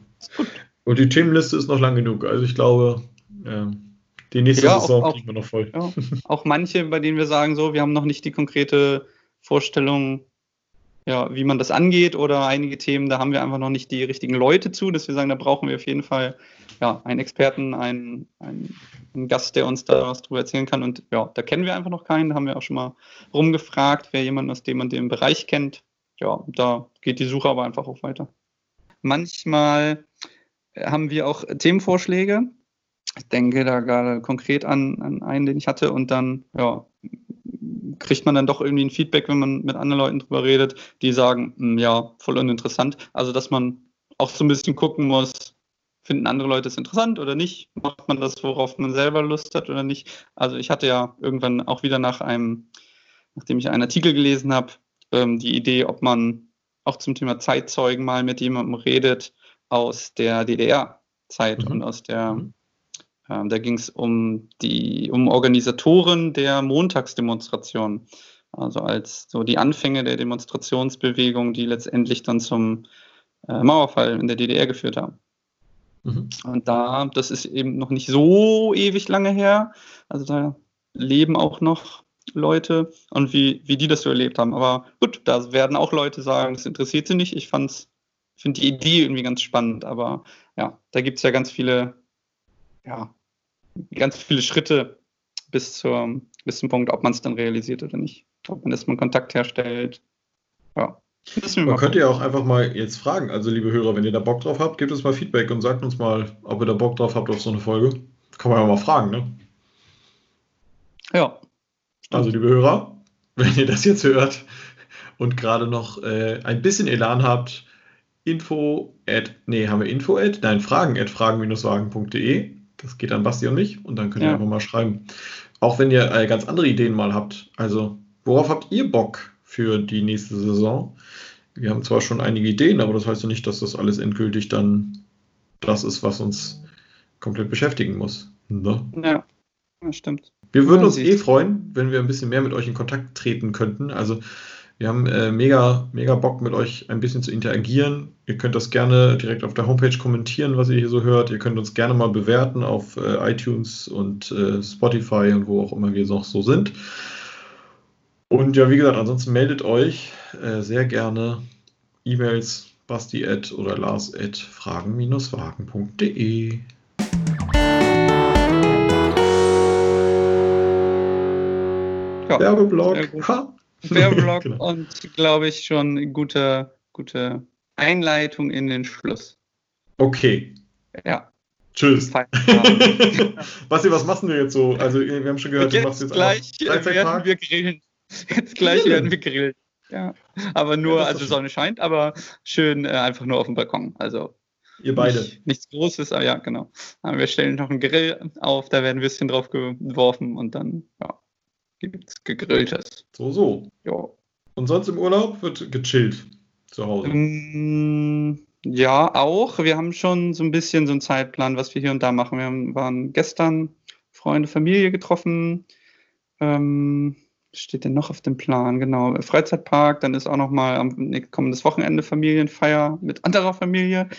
Und die Themenliste ist noch lang genug. Also ich glaube, ja, die nächste Ja, auch- Saison auch- kriegen wir noch voll. Ja, auch manche, bei denen wir sagen, so, wir haben noch nicht die konkrete Vorstellung, ja, wie man das angeht, oder einige Themen, da haben wir einfach noch nicht die richtigen Leute zu, dass wir sagen, da brauchen wir auf jeden Fall ja, einen Experten, einen, einen, einen Gast, der uns da was drüber erzählen kann. Und ja, da kennen wir einfach noch keinen, da haben wir auch schon mal rumgefragt, wer jemanden aus dem und dem Bereich kennt. Ja, da geht die Suche aber einfach auch weiter. Manchmal äh, haben wir auch Themenvorschläge. Ich denke da gerade konkret an, an einen, den ich hatte, und dann ja, kriegt man dann doch irgendwie ein Feedback, wenn man mit anderen Leuten drüber redet, die sagen, "Hm, ja, voll uninteressant. Also, dass man auch so ein bisschen gucken muss, finden andere Leute es interessant oder nicht? Macht man das, worauf man selber Lust hat oder nicht? Also, ich hatte ja irgendwann auch wieder nach einem, nachdem ich einen Artikel gelesen habe, ähm, die Idee, ob man auch zum Thema Zeitzeugen mal mit jemandem redet aus der DDR-Zeit Mhm. und aus der Mhm. ähm, da ging es um die um Organisatoren der Montagsdemonstration, also als so die Anfänge der Demonstrationsbewegung, die letztendlich dann zum äh, Mauerfall in der DDR geführt haben. Mhm. Und da, das ist eben noch nicht so ewig lange her, also da leben auch noch Leute und wie, wie die das so erlebt haben. Aber gut, da werden auch Leute sagen, das interessiert sie nicht. Ich fand's, finde die Idee irgendwie ganz spannend, aber ja, da gibt es ja ganz viele, ja, ganz viele Schritte bis, zur, bis zum Punkt, ob man es dann realisiert oder nicht. Ob man erstmal Kontakt herstellt. Ja. Man könnte ja auch einfach mal jetzt fragen, also liebe Hörer, wenn ihr da Bock drauf habt, gebt uns mal Feedback und sagt uns mal, ob ihr da Bock drauf habt auf so eine Folge. Kann man ja mal fragen, ne? Ja. Also liebe Hörer, wenn ihr das jetzt hört und gerade noch äh, ein bisschen Elan habt, info at, nee, haben wir info at, nein, fragen at fragen-wagen.de. Das geht an Basti und mich und dann könnt ihr Ja. einfach mal schreiben. Auch wenn ihr äh, ganz andere Ideen mal habt. Also, worauf habt ihr Bock für die nächste Saison? Wir haben zwar schon einige Ideen, aber das heißt ja nicht, dass das alles endgültig dann das ist, was uns komplett beschäftigen muss. Ne? Ja, das stimmt. Wir würden uns eh freuen, wenn wir ein bisschen mehr mit euch in Kontakt treten könnten. Also wir haben äh, mega, mega Bock mit euch ein bisschen zu interagieren. Ihr könnt das gerne direkt auf der Homepage kommentieren, was ihr hier so hört. Ihr könnt uns gerne mal bewerten auf äh, iTunes und äh, Spotify und wo auch immer wir noch so sind. Und ja, wie gesagt, ansonsten meldet euch äh, sehr gerne E-Mails basti at oder lars at fragen-wagen.de. Ja. Werbeblock. Werbeblock Genau. und glaube ich schon gute, gute Einleitung in den Schluss. Okay, Ja, tschüss. Basti, was machst du jetzt so? Also, wir haben schon gehört, Und du machst jetzt jetzt gleich einfach werden Freizeitpark. wir grillen. Jetzt gleich werden wir grillen. Ja, aber nur, Ja, also. Sonne scheint, aber schön äh, einfach nur auf dem Balkon. Also Ihr beide. Nicht, nichts Großes, aber ja, genau. Aber wir stellen noch einen Grill auf, da werden Würstchen drauf geworfen und dann, ja, gibt's gegrilltes. So, so. Ja. Und sonst im Urlaub wird gechillt zu Hause. Mm, Ja, auch. Wir haben schon so ein bisschen so einen Zeitplan, was wir hier und da machen. Wir haben, waren gestern Freunde, Familie getroffen. Ähm, steht denn noch auf dem Plan? Genau, Freizeitpark. Dann ist auch noch mal am kommendes Wochenende Familienfeier mit anderer Familie.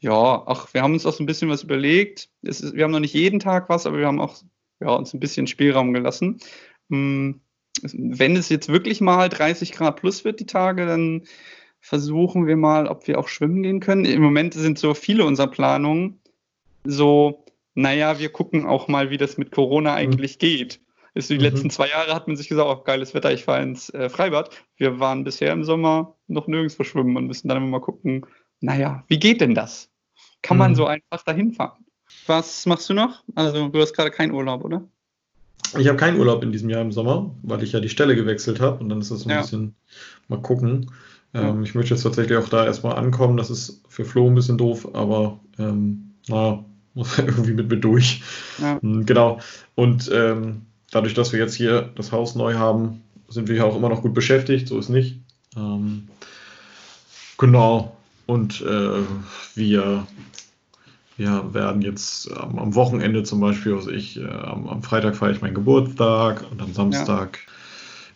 Ja, ach, wir haben uns auch so ein bisschen was überlegt. Ist, wir haben noch nicht jeden Tag was, aber wir haben auch ja, uns ein bisschen Spielraum gelassen. Mm, Wenn es jetzt wirklich mal 30 Grad plus wird die Tage, dann versuchen wir mal, ob wir auch schwimmen gehen können. Im Moment sind so viele unserer Planungen so, naja, wir gucken auch mal, wie das mit Corona eigentlich geht. Ist die Mhm. letzten zwei Jahre hat man sich gesagt, oh, geiles Wetter, ich fahre ins äh, Freibad. Wir waren bisher im Sommer noch nirgendwo schwimmen und müssen dann immer mal gucken, naja, wie geht denn das? Kann man Mhm. so einfach dahin fahren? Was machst du noch? Also, du hast gerade keinen Urlaub, oder? Ich habe keinen Urlaub in diesem Jahr im Sommer, weil ich ja die Stelle gewechselt habe und dann ist das so ein Ja. bisschen mal gucken. Ja. Ähm, ich möchte jetzt tatsächlich auch da erstmal ankommen. Das ist für Flo ein bisschen doof, aber ähm, naja, muss er irgendwie mit mir durch. Ja. Mm, Genau. Und ähm, dadurch, dass wir jetzt hier das Haus neu haben, sind wir ja auch immer noch gut beschäftigt. So ist nicht. Ähm, genau. Und äh, wir, wir werden jetzt am, am Wochenende zum Beispiel, also ich, äh, am, am Freitag feiere ich meinen Geburtstag und am Samstag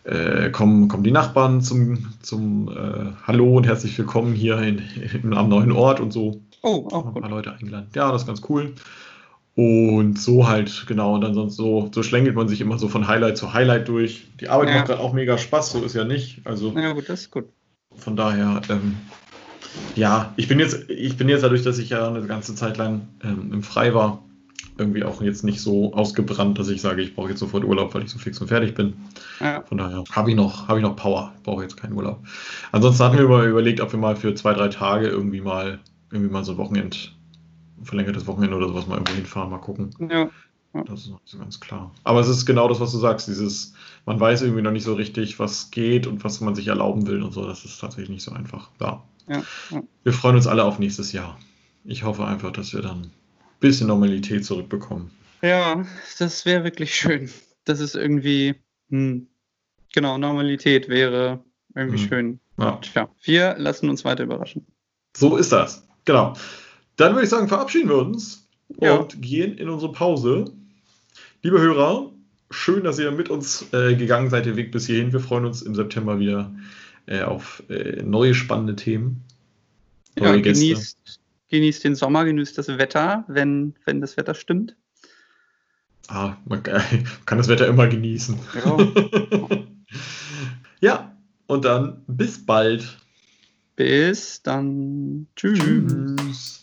äh, kommen, kommen die Nachbarn zum, zum äh, Hallo und herzlich willkommen hier in, in, am neuen Ort und so Oh, auch ein gut. paar Leute eingeladen. Ja, das ist ganz cool. Und so halt, genau, und dann sonst so, so schlängelt man sich immer so von Highlight zu Highlight durch. Die Arbeit Ja. macht gerade auch mega Spaß, so ist ja nicht. Also Ja, gut, das ist gut. von daher, ähm, ja, ich bin jetzt, ich bin jetzt dadurch, dass ich ja eine ganze Zeit lang ähm, im Frei war, irgendwie auch jetzt nicht so ausgebrannt, dass ich sage, ich brauche jetzt sofort Urlaub, weil ich so fix und fertig bin. Ja. Von daher habe ich noch, habe ich noch Power, ich brauche jetzt keinen Urlaub. Ansonsten hatten wir überlegt, ob wir mal für zwei, drei Tage irgendwie mal, irgendwie mal so ein Wochenend, ein verlängertes Wochenende oder sowas mal irgendwo hinfahren, mal gucken. Ja. Das ist noch nicht so ganz klar. Aber es ist genau das, was du sagst, dieses, man weiß irgendwie noch nicht so richtig, was geht und was man sich erlauben will und so. Das ist tatsächlich nicht so einfach. Ja. Ja, ja. Wir freuen uns alle auf nächstes Jahr. Ich hoffe einfach, dass wir dann ein bisschen Normalität zurückbekommen. Ja, das wäre wirklich schön. Das ist irgendwie, hm, genau, Normalität wäre irgendwie Hm. schön. Ja, Tja, wir lassen uns weiter überraschen. so ist das. Genau. Dann würde ich sagen, verabschieden wir uns Ja. und gehen in unsere Pause. Liebe Hörer, schön, dass ihr mit uns äh, gegangen seid, den Weg bis hierhin. Wir freuen uns im September wieder äh, auf äh, neue spannende Themen. Ja, Neue Gäste. genießt, genießt den Sommer, genießt das Wetter, wenn, wenn das Wetter stimmt. Ah, man kann kann das Wetter immer genießen. Ja. ja, und dann bis bald. Bis dann. Tschüss. Tschüss.